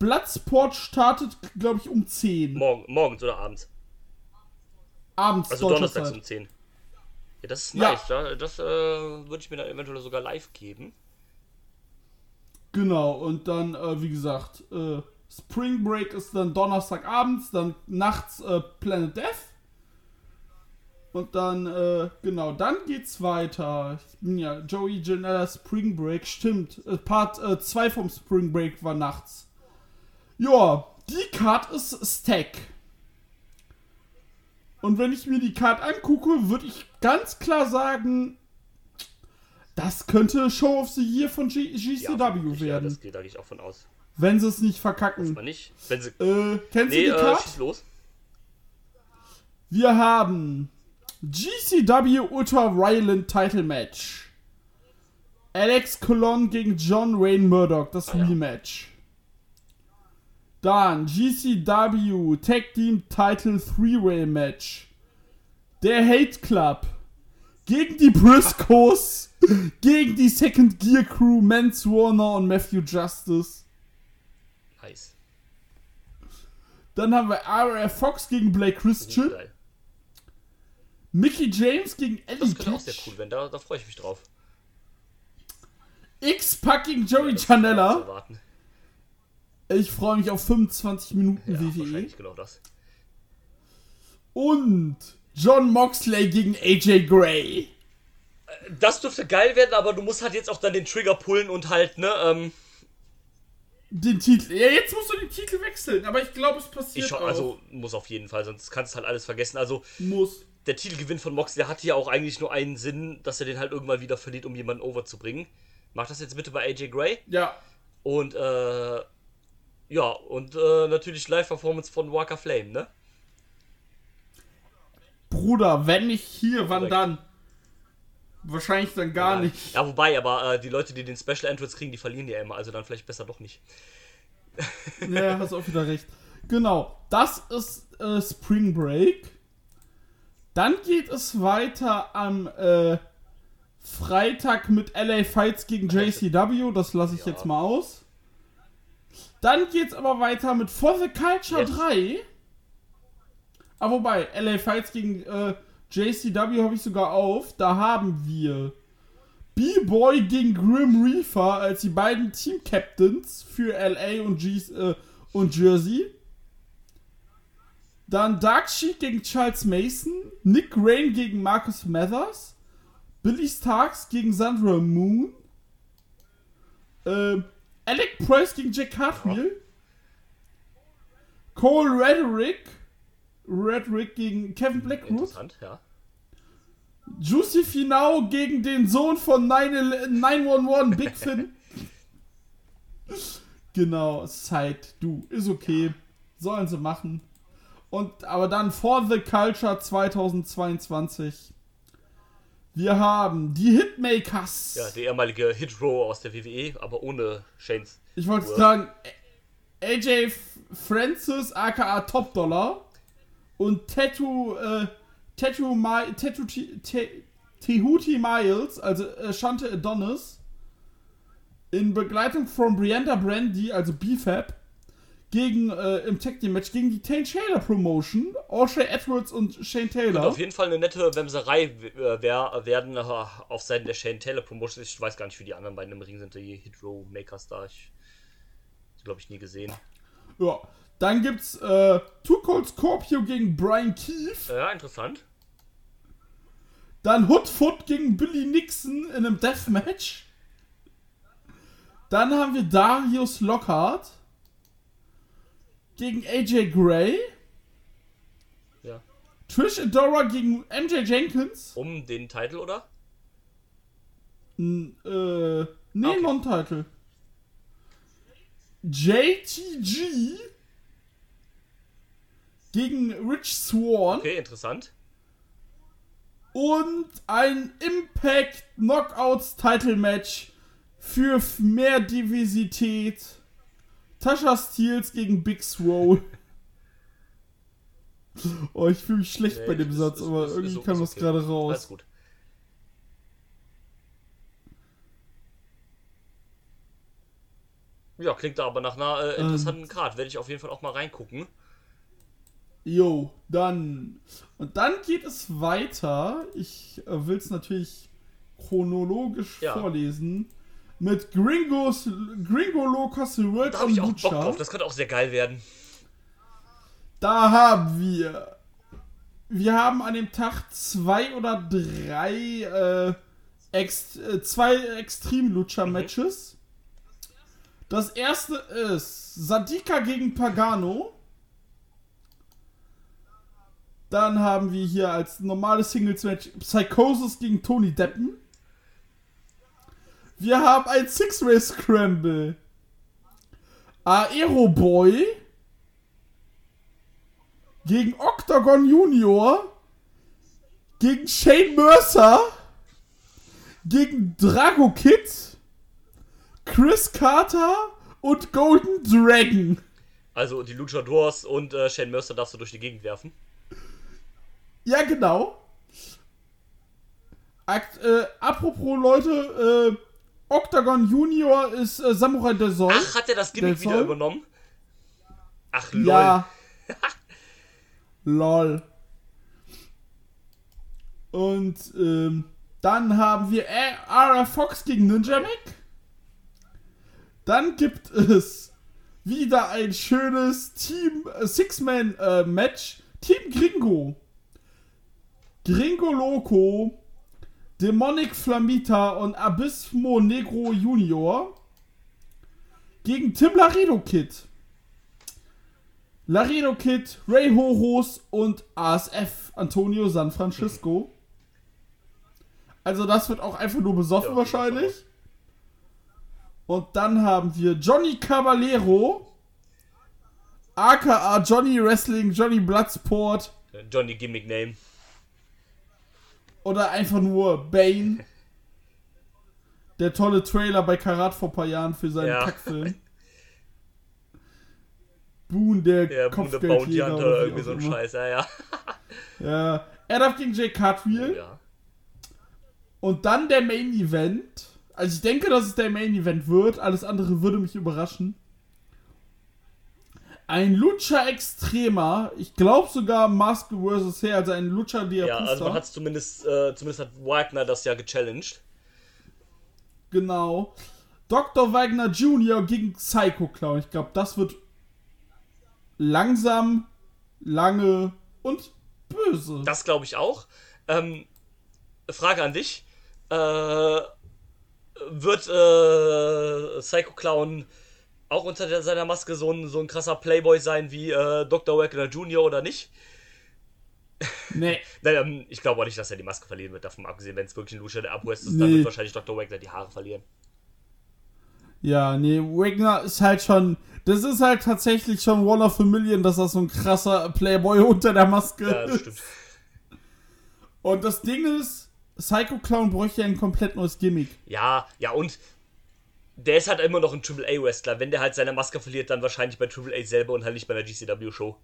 Bloodsport startet, glaube ich, um 10. Morgen, morgens oder abends. Abends Also donnerstags Zeit. um 10. Ja, das ist Ja. nice. Da, das äh, würde ich mir dann eventuell sogar live geben. Genau, und dann, äh, wie gesagt, äh, Spring Break ist dann Donnerstagabends, dann nachts äh, Planet Death. Und dann, äh, genau, dann geht's weiter. Ich bin ja Joey Janella Spring Break, stimmt. Äh, Part 2 vom Spring Break war nachts. Ja, die Card ist Stack. Und wenn ich mir die Card angucke, würde ich ganz klar sagen, das könnte Show of the Year von G GCW ja, werden. das geht, da gehe ich auch von aus. Wenn sie es nicht verkacken. Aber nicht. Wenn sie. Äh, kennst Nee, du die äh, Card? schieß los. Wir haben GCW Ultra Ryland Title Match. Alex Colon gegen John Wayne Murdoch, das Ah, ja. Rematch. Dann GCW Tag Team Title Three-Way Match. Der Hate Club gegen die Briscoes, gegen die Second Gear Crew, Mance Warner und Matthew Justice. Nice. Dann haben wir RF Fox gegen Blake Christian. Mickey James gegen Ellie Das könnte auch sehr cool werden. Da, da freue ich mich drauf. X-Pack gegen Joey man Janella. Ich freue mich auf 25 Minuten Ja, WWE. wahrscheinlich genau das. Und John Moxley gegen AJ Gray. Das dürfte geil werden, aber du musst halt jetzt auch dann den Trigger pullen und halt, ne, ähm, Den Titel. Ja, jetzt musst du den Titel wechseln, aber ich glaube, es passiert ich auch. also muss auf jeden Fall, sonst kannst du halt alles vergessen. Also, Muss. Der Titelgewinn von Moxley hat hier auch eigentlich nur einen Sinn, dass er den halt irgendwann wieder verliert, um jemanden overzubringen. Mach das jetzt bitte bei AJ Gray. Ja. Und, äh, ja, und äh, natürlich Live-Performance von Walker Flame, ne? Bruder, wenn nicht hier, wann Korrekt. dann? Wahrscheinlich dann gar ja. nicht. Ja, wobei, aber äh, die Leute, die den Special Entrance kriegen, die verlieren ja immer, also dann vielleicht besser doch nicht. Ja, hast auch wieder recht. Genau, das ist äh, Spring Break. Dann geht es weiter am äh, Freitag mit LA Fights gegen JCW. Das lasse ich Ja. jetzt mal aus. Dann geht es aber weiter mit For the Culture Yes. 3. Ah, wobei, LA Fights gegen äh, JCW habe ich sogar auf. Da haben wir B-Boy gegen Grim Reaper als die beiden Team-Captains für LA und, G äh, und Jersey. Dann Dark Sheet gegen Charles Mason, Nick Rain gegen Marcus Mathers, Billy Starks gegen Sandra Moon, äh, Alec Price gegen Jack Cartwheel, Cole Rederick, Rederick gegen Kevin Blackwood, Interessant, ja. Juicy Finau gegen den Sohn von 9 911 Big Finn. genau, Side, du, ist okay. Sollen sie machen. Und aber dann For the Culture 2022. Wir haben die Hitmakers. Ja, der ehemalige Hit Row aus der WWE, aber ohne Shanes. ich wollte sagen, AJ Francis aka Top Dollar und Tattoo äh, Tattoo Mi Tattoo Tehuti Miles, also äh, Shante Adonis, in Begleitung von Brianda Brandy, also BFAB, gegen äh, im Tag Team Match gegen die Tane Taylor Promotion, O'Shea Edwards und Shane Und Taylor. auf jeden Fall eine nette Wemserei äh, wär, werden äh, auf Seiten der Shane Taylor Promotion. Ich weiß gar nicht, wie die anderen beiden im Ring sind, die Hit Row Makers da. Ich glaube ich nie gesehen. Ja. Dann gibt's äh, Too Cold Scorpio gegen Brian Keefe. Ja, interessant. Dann Hoodfoot gegen Billy Nixon in einem Deathmatch. Dann haben wir Darius Lockhart gegen AJ Gray. Ja. Trish Adora gegen MJ Jenkins. Um den Titel, oder? N äh, nee, Okay. Non-Title. JTG gegen Rich Swan. Okay, interessant. und ein Impact Knockouts Title Match für mehr Diversität. Tasha Steels gegen Big Swole. Oh, ich fühle mich schlecht Nee, bei dem ist- Satz, ist- aber ist- irgendwie kam das okay. gerade Alles raus. gut. Ja, klingt da aber nach einer äh, interessanten Card. Werde ich auf jeden Fall auch mal reingucken. Jo, dann. Und dann geht es weiter. Ich äh, will es natürlich chronologisch Ja. vorlesen. Mit Gringos, Gringo Locos World Da habe on ich auch Bock drauf. Das könnte auch sehr geil werden. Da haben wir. Wir haben an dem Tag zwei oder drei äh, ex, äh, zwei Extreme Lucha Matches. Das erste ist Sadika gegen Pagano. Dann haben wir hier als normales Singles Match Psychosis gegen Tony Deppen. Wir haben ein Six-Way Scramble. Aero Boy gegen Octagon Junior, gegen Shane Mercer, gegen Drago Kid, Chris Carter und Golden Dragon. Also die Luchadors und äh, Shane Mercer darfst du durch die Gegend werfen. Ja, genau. Akt, äh, apropos Leute, äh, Octagon Junior ist äh, Samurai der Sol. Ach, hat er das Gimmick Der wieder übernommen? Ach, lol. Ja. Lol. Und ähm, dann haben wir äh, Ara Fox gegen Ninja Mac. Dann gibt es wieder ein schönes Team äh, Six-Man äh, Match. Team Gringo. Gringo Loco, Demonic Flamita und Abismo Negro Junior gegen Tim Laredo Kid. Laredo Kid, Ray Horos und ASF Antonio San Francisco. Also das wird auch einfach nur besoffen Ja, wahrscheinlich. Und dann haben wir Johnny Caballero, aka Johnny Wrestling, Johnny Bloodsport Johnny Gimmick Name. Oder einfach nur Bane. Der tolle Trailer bei Karat vor ein paar Jahren für seinen Ja. Kackfilm. Boone, der Ja, Boone Kopfgeldjäger Hunter oder oder wie irgendwie so ein. Scheiß, ja, ja. Ja. Er darf gegen Jay Cartwheel. ja. Und dann der Main Event. Also ich denke, dass es der Main Event wird. Alles andere würde mich überraschen. Ein Lucha Extrema. Ich glaube sogar Mask vs. Hair. Also ein Lucha Ja, Diapusta. also man hat zumindest, äh, zumindest hat Wagner das ja gechallenged. Genau. Dr. Wagner Jr. gegen Psycho Clown. Ich glaube, das wird langsam, lange und böse. Das glaube ich auch. Ähm, Frage an dich. Äh, wird äh, Psycho Clown auch unter der, seiner Maske so ein, so ein krasser Playboy sein wie äh, Dr. Wagner Jr. oder nicht? nee. Nein, ähm, ich glaube auch nicht, dass er die Maske verlieren wird. Davon abgesehen, wenn es wirklich ein Lucha der Abwest ist, dann Nee. wird wahrscheinlich Dr. Wagner die Haare verlieren. Ja, nee, Wagner ist halt schon. Das ist halt tatsächlich schon One of a Million, dass das so ein krasser Playboy unter der Maske Ja, das ist. stimmt. Und das Ding ist, Psycho Clown bräuchte ja ein komplett neues Gimmick. Ja, ja, und der ist halt immer noch ein Triple A Wrestler. Wenn der halt seine Maske verliert, dann wahrscheinlich bei Triple A selber und halt nicht bei der GCW Show.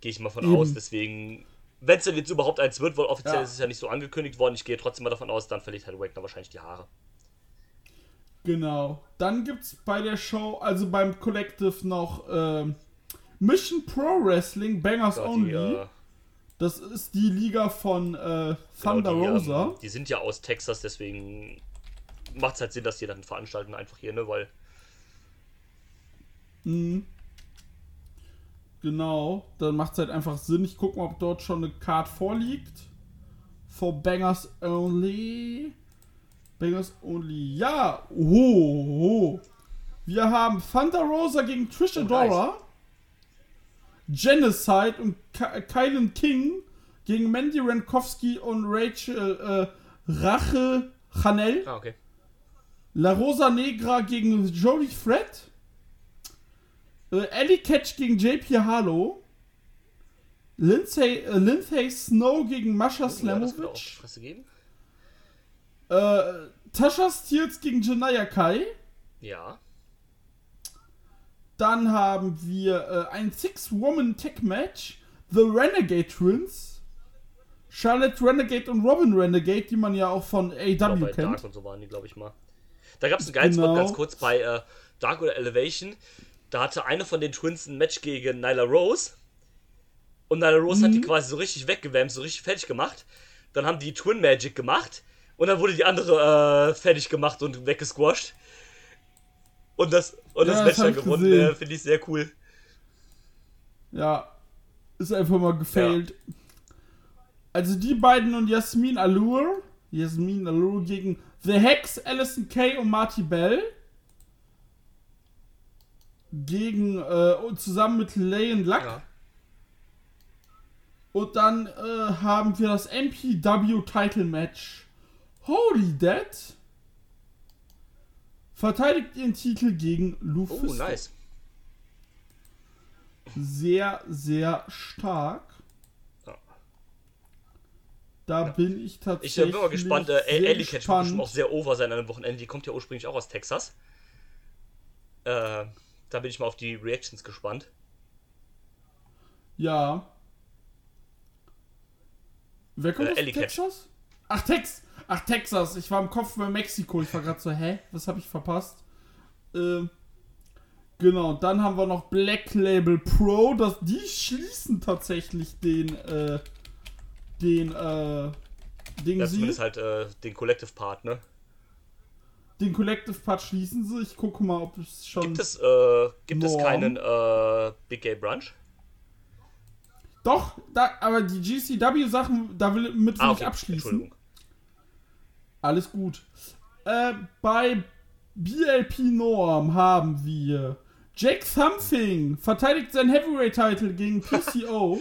Gehe ich mal von Eben. aus. Deswegen, wenn es denn jetzt überhaupt eins wird, weil offiziell Ja. ist es ja nicht so angekündigt worden, ich gehe trotzdem mal davon aus, dann verliert halt Wagner wahrscheinlich die Haare. Genau. Dann gibt's bei der Show, also beim Collective noch ähm, Mission Pro Wrestling, Bangers Ja, Only. die, äh, Das ist die Liga von äh, Thunder genau, die, Rosa. Ähm, die sind ja aus Texas, deswegen macht es halt Sinn, dass die dann veranstalten einfach hier, ne, weil Mhm. Genau, dann macht es halt einfach Sinn. Ich gucke mal, ob dort schon eine Card vorliegt. For Bangers Only. Bangers Only. Ja, oh. Wir haben Thunder Rosa gegen Trish Oh, Adora. Genocide und Ka Kylan King gegen Mandy Rankowski und Rachel äh, Rache Chanel. Ah, okay. La Rosa Negra gegen Jodie Fred. Äh, Ellie Catch gegen JP Harlow. Lindsay, äh, Lindsay Snow gegen Ja, die Slamovic. Geben. äh, Tasha Steels gegen Janaya Kai. Ja. Dann haben wir äh, ein Six-Woman-Tech-Match. The Renegade Twins. Charlotte Renegade und Robin Renegade, die man ja auch von Genau, AW bei kennt. Dark und so waren die, glaube ich mal. Da gab es einen geilen Genau. Spot ganz kurz bei äh, Dark oder Elevation. Da hatte eine von den Twins ein Match gegen Nyla Rose. Und Nyla Rose Mhm. hat die quasi so richtig weggewärmt, so richtig fertig gemacht. Dann haben die Twin Magic gemacht. Und dann wurde die andere äh, fertig gemacht und weggesquasht. Und das, und das Ja, Match das hab dann gewonnen. Äh, Finde ich sehr cool. Ja, ist einfach mal gefailt. Also die beiden und Jasmin Allure. Jasmin Allure gegen The Hex, Alison Kay und Marty Bell. Gegen, äh, zusammen mit Leyen Luck. Ja. Und dann äh, haben wir das MPW Title Match. Holy Dead verteidigt ihren Titel gegen Oh, Lufisto. nice. Sehr, sehr stark. Ja. Da bin ich Ich tatsächlich. äh, bin mal gespannt. Äh, Ellie Catch wird bestimmt auch sehr over sein an einem Wochenende. Die kommt ja ursprünglich auch aus Texas. Äh, da bin ich mal auf die Reactions gespannt. Ja. Wer kommt Äh, aus Ellie Catch. Texas? Ach, Tex Ach, Texas. Ich war im Kopf bei Mexiko. Ich war gerade so, hä? Was habe ich verpasst? Ähm, genau, dann haben wir noch Black Label Pro. Das, die schließen tatsächlich den, äh, den, äh, den, Ja, sie, halt äh, den Collective Part, ne? den Collective Part schließen sie. Ich gucke mal, ob es schon. Gibt es, äh, gibt es keinen äh, Big Gay Brunch? Doch, da, aber die GCW-Sachen, da will, mit will Ah, ich okay. abschließen. Entschuldigung. Alles gut. Äh, bei BLP Norm haben wir Jake Something verteidigt sein Heavyweight-Title gegen PCO.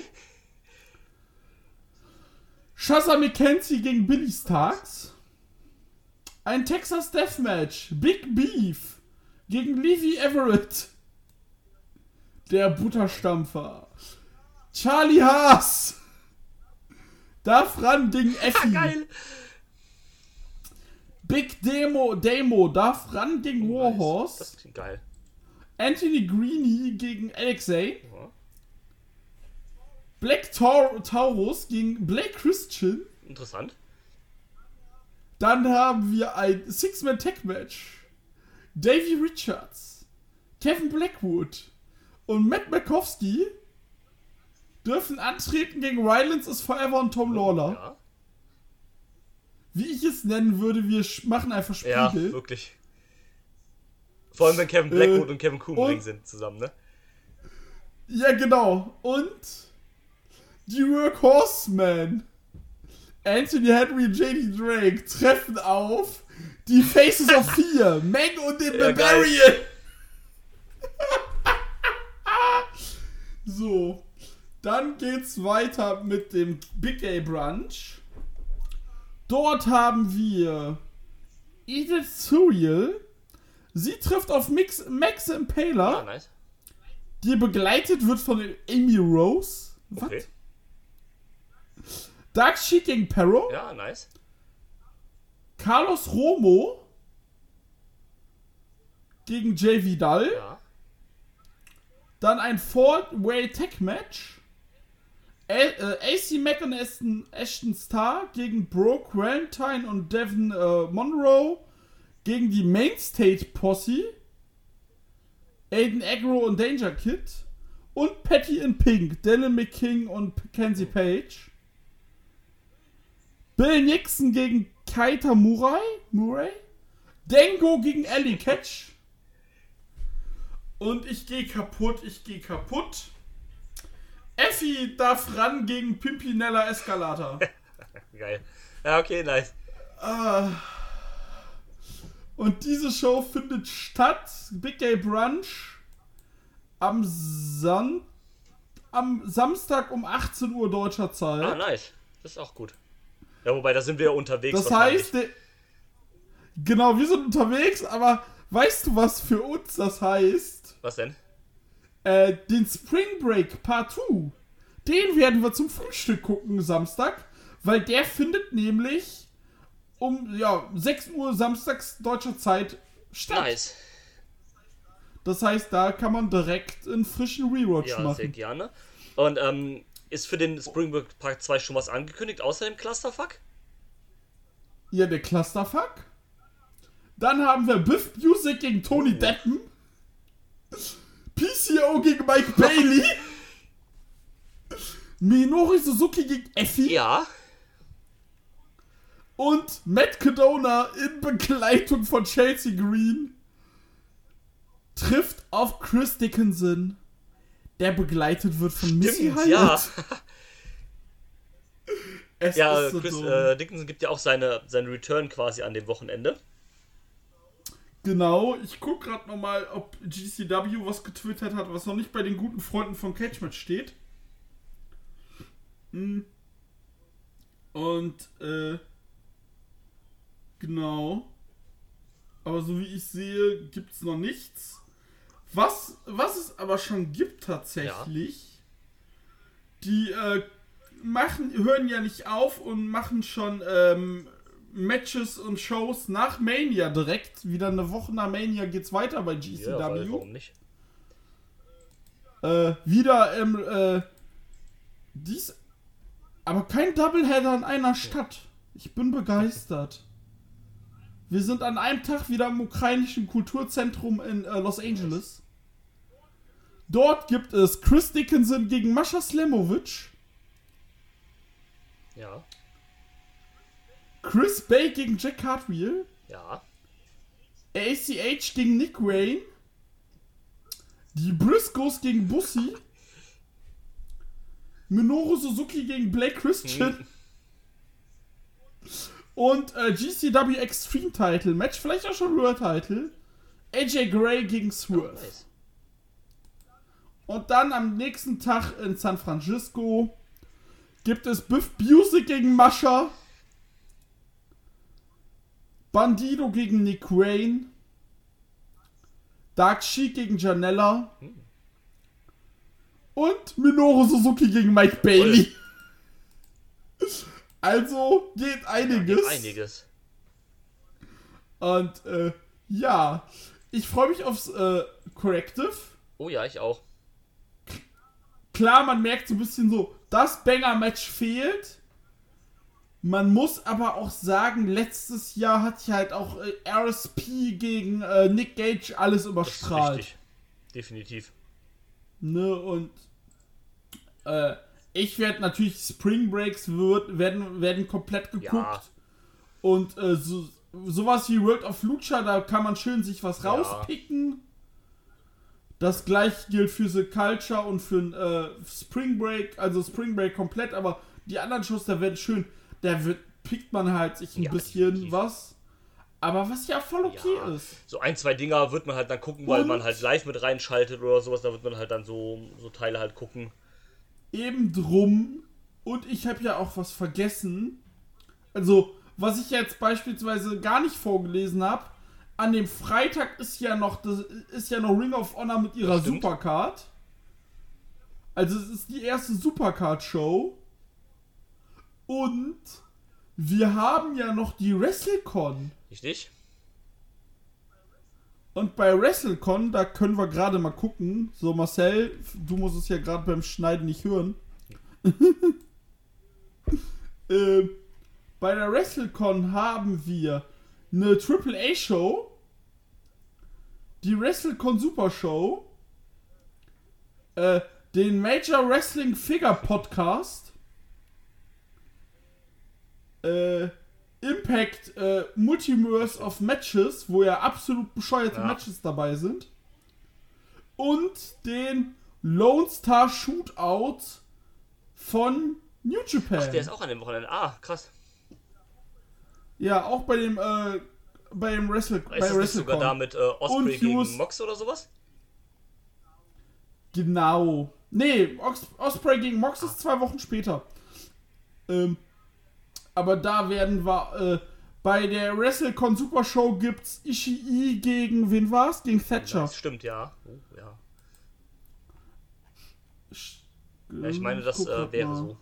Shazza McKenzie gegen Billy Starks. Ein Texas Deathmatch. Big Beef gegen Levi Everett. Der Butterstampfer. Charlie Haas. Darf ran gegen Effie. Geil. Big Demo, Demo darf ran gegen Das Warhorse. klingt geil. Anthony Greeny gegen Alexei. Ja. Black Taur Taurus gegen Blake Christian. Interessant. Dann haben wir ein Six-Man-Tech-Match. Davey Richards, Kevin Blackwood und Matt Makowski dürfen antreten gegen Rylance is Forever und Tom Lawler. Ja, Wie ich es nennen würde, wir machen einfach ja Spiegel. wirklich. Vor allem, wenn Kevin Blackwood Äh, und Kevin Kuhn sind zusammen, ne? Ja, genau. Und die Workhorsemen, Anthony Henry und JD Drake treffen auf die Faces of Fear, Meg und den Ja, Barbarian. so, dann geht's weiter mit dem Big A Brunch. Dort haben wir Edith Suriel. Sie trifft auf Mix, Max Impaler Ah, nice. die begleitet wird von Amy Rose. Was? Okay. Dark Sheik gegen Perro. Ja, nice. Carlos Romo gegen Jay Vidal. Ja. Dann ein Four-Way Tech Match. A äh, AC Mack und Ashton, Ashton Star gegen Bro Quarantine und Devin äh, Monroe gegen die Main State Posse. Aiden Agro und Danger Kid. Und Patty in Pink, Dylan McKing und Kenzie Page. Bill Nixon gegen Kaita Murai. Murray. Dengo gegen Ellie Catch. Und ich gehe kaputt, ich gehe kaputt. Effi darf ran gegen Pimpinella Escalata. Geil. Ja, okay, nice. Ah. Und diese Show findet statt, Big Gay Brunch, am, San am Samstag um 18 Uhr deutscher Zeit. Ah, nice. Das ist auch gut. Ja, wobei, da sind wir ja unterwegs. das heißt, genau, wir sind unterwegs, aber weißt du, was für uns das heißt? Was denn? Äh, den Spring Break Part 2, den werden wir zum Frühstück gucken Samstag, weil der findet nämlich um ja, 6 Uhr samstags deutscher Zeit statt. Nice. Das heißt, da kann man direkt einen frischen Rewatch Ja, sehr machen. gerne. Und ähm, ist für den Springboard Park 2 schon was angekündigt, außer dem Clusterfuck? Ja, der Clusterfuck. Dann haben wir Biff Music gegen Tony Deppen. PCO gegen Mike Bailey. Minori Suzuki gegen Effie. Ja. Und Matt Cadona in Begleitung von Chelsea Green trifft auf Chris Dickinson, der begleitet wird von Missy Stimmt, Hyatt. ja. Es Ja, so Chris äh, Dickinson gibt ja auch seine, seinen Return quasi an dem Wochenende. Genau, ich guck gerade nochmal, ob GCW was getwittert hat, was noch nicht bei den guten Freunden von Cage Match steht. Hm. Und, äh, genau. Aber so wie ich sehe, gibt's noch nichts. Was, was es aber schon gibt tatsächlich, die, äh, machen, hören ja nicht auf und machen schon, ähm, Matches und Shows nach Mania direkt. Wieder eine Woche nach Mania geht's weiter bei Ja, weil, GCW. warum nicht? äh, wieder im, äh, dies, aber kein Doubleheader in einer Stadt. Ich bin begeistert. Wir sind an einem Tag wieder im ukrainischen Kulturzentrum in äh, Los Angeles. Dort gibt es Chris Dickinson gegen Mascha Slemovic, Ja. Chris Bay gegen Jack Cartwheel, Ja. ACH gegen Nick Wayne, die Briscoes gegen Bussi, Minoru Suzuki gegen Blake Christian und äh, GCW Extreme Title Match, vielleicht auch schon World Title, AJ Gray gegen Swerve. Nice. Und dann am nächsten Tag in San Francisco gibt es Biff Busey gegen Mascha. Bandido gegen Nick Wayne. Dark Sheik gegen Janella. Und Minoru Suzuki gegen Mike Bailey. Also geht einiges. Geht einiges. Und äh, ja, ich freue mich aufs äh, Corrective. Oh ja, ich auch. Klar, man merkt so ein bisschen so, das Banger-Match fehlt. Man muss aber auch sagen, letztes Jahr hat ja halt auch äh, RSP gegen äh, Nick Gage alles überstrahlt. Richtig. Definitiv. Ne, und äh, ich werde natürlich Spring Breaks wird, werden, werden komplett geguckt. Ja. Und äh, so, sowas wie World of Lucha, da kann man schön sich was Ja. rauspicken. Das gleiche gilt für The Culture und für äh, Spring Break, also Spring Break komplett, aber die anderen Shows, da werden schön, da wird, pickt man halt sich ein Ja, bisschen definitiv. was. Aber was ja voll okay Ja. ist. So ein, zwei Dinger wird man halt dann gucken, weil Und- man halt live mit reinschaltet oder sowas. Da wird man halt dann so, so Teile halt gucken. Eben drum. Und ich habe ja auch was vergessen. Also, was ich jetzt beispielsweise gar nicht vorgelesen habe, an dem Freitag ist ja noch das ist ja noch Ring of Honor mit ihrer stimmt. Supercard. Also es ist die erste Supercard-Show. Und wir haben ja noch die WrestleCon. Richtig? Und bei WrestleCon, da können wir gerade mal gucken. So, Marcel, du musst es ja gerade beim Schneiden nicht hören. äh, bei der WrestleCon haben wir eine AAA-Show, die WrestleCon Super Show, äh, den Major Wrestling Figure Podcast, äh, Impact äh, Multiverse of Matches, wo ja absolut bescheuerte Ja. Matches dabei sind. Und den Lone Star Shootout von New Japan. Ach, der ist auch an dem Wochenende. Ah, krass. Ja, auch bei dem, äh, bei dem Wrestle, Ist bei das nicht sogar da mit äh, Osprey gegen Hughes- Mox oder sowas? Genau. Nee, Os Osprey gegen Mox ist zwei Wochen später. Ähm, aber da werden wir, äh, bei der WrestleCon Super Show gibt's Ishii gegen, wen war's? Gegen Thatcher. Das stimmt, ja. Oh, ja. ja. Ich meine, das äh, wäre so.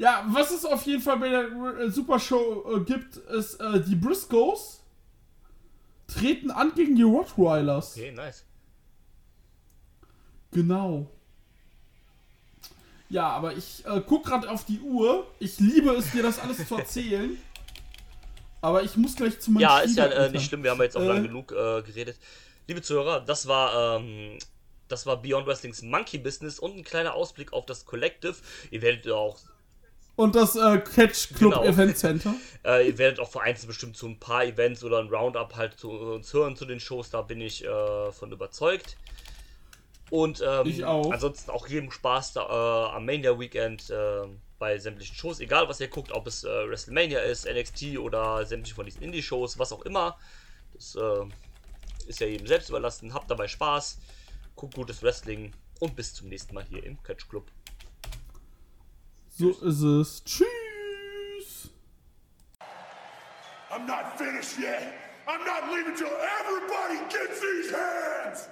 Ja, was es auf jeden Fall bei der äh, Super Show äh, gibt, ist äh, die Briscoes treten an gegen die Rottweilers. Okay, nice. Genau. Ja, aber ich äh, guck gerade auf die Uhr. Ich liebe es, dir das alles zu erzählen. Aber ich muss gleich zu meinem Ja, ist ja äh, nicht schlimm, wir haben jetzt auch Äh. lang genug äh, geredet. Liebe Zuhörer, das war, ähm, das war Beyond Wrestlings Monkey Business und ein kleiner Ausblick auf das Collective. Ihr werdet auch, Und das äh, Catch Club Genau. Event Center. äh, ihr werdet auch vereinzelt bestimmt zu ein paar Events oder ein Roundup halt zu uns hören zu den Shows, da bin ich äh, von überzeugt. Und ähm, Ich auch. ansonsten auch jedem Spaß da, äh, am Mania Weekend äh, bei sämtlichen Shows, egal was ihr guckt, ob es äh, WrestleMania ist, NXT oder sämtliche von diesen Indie-Shows, was auch immer. Das ist ja jedem selbst überlassen. Habt dabei Spaß, guckt gutes Wrestling und bis zum nächsten Mal hier im Catch Club. So ist es. Tschüss. I'm not finished yet. I'm not leaving till everybody gets these hands.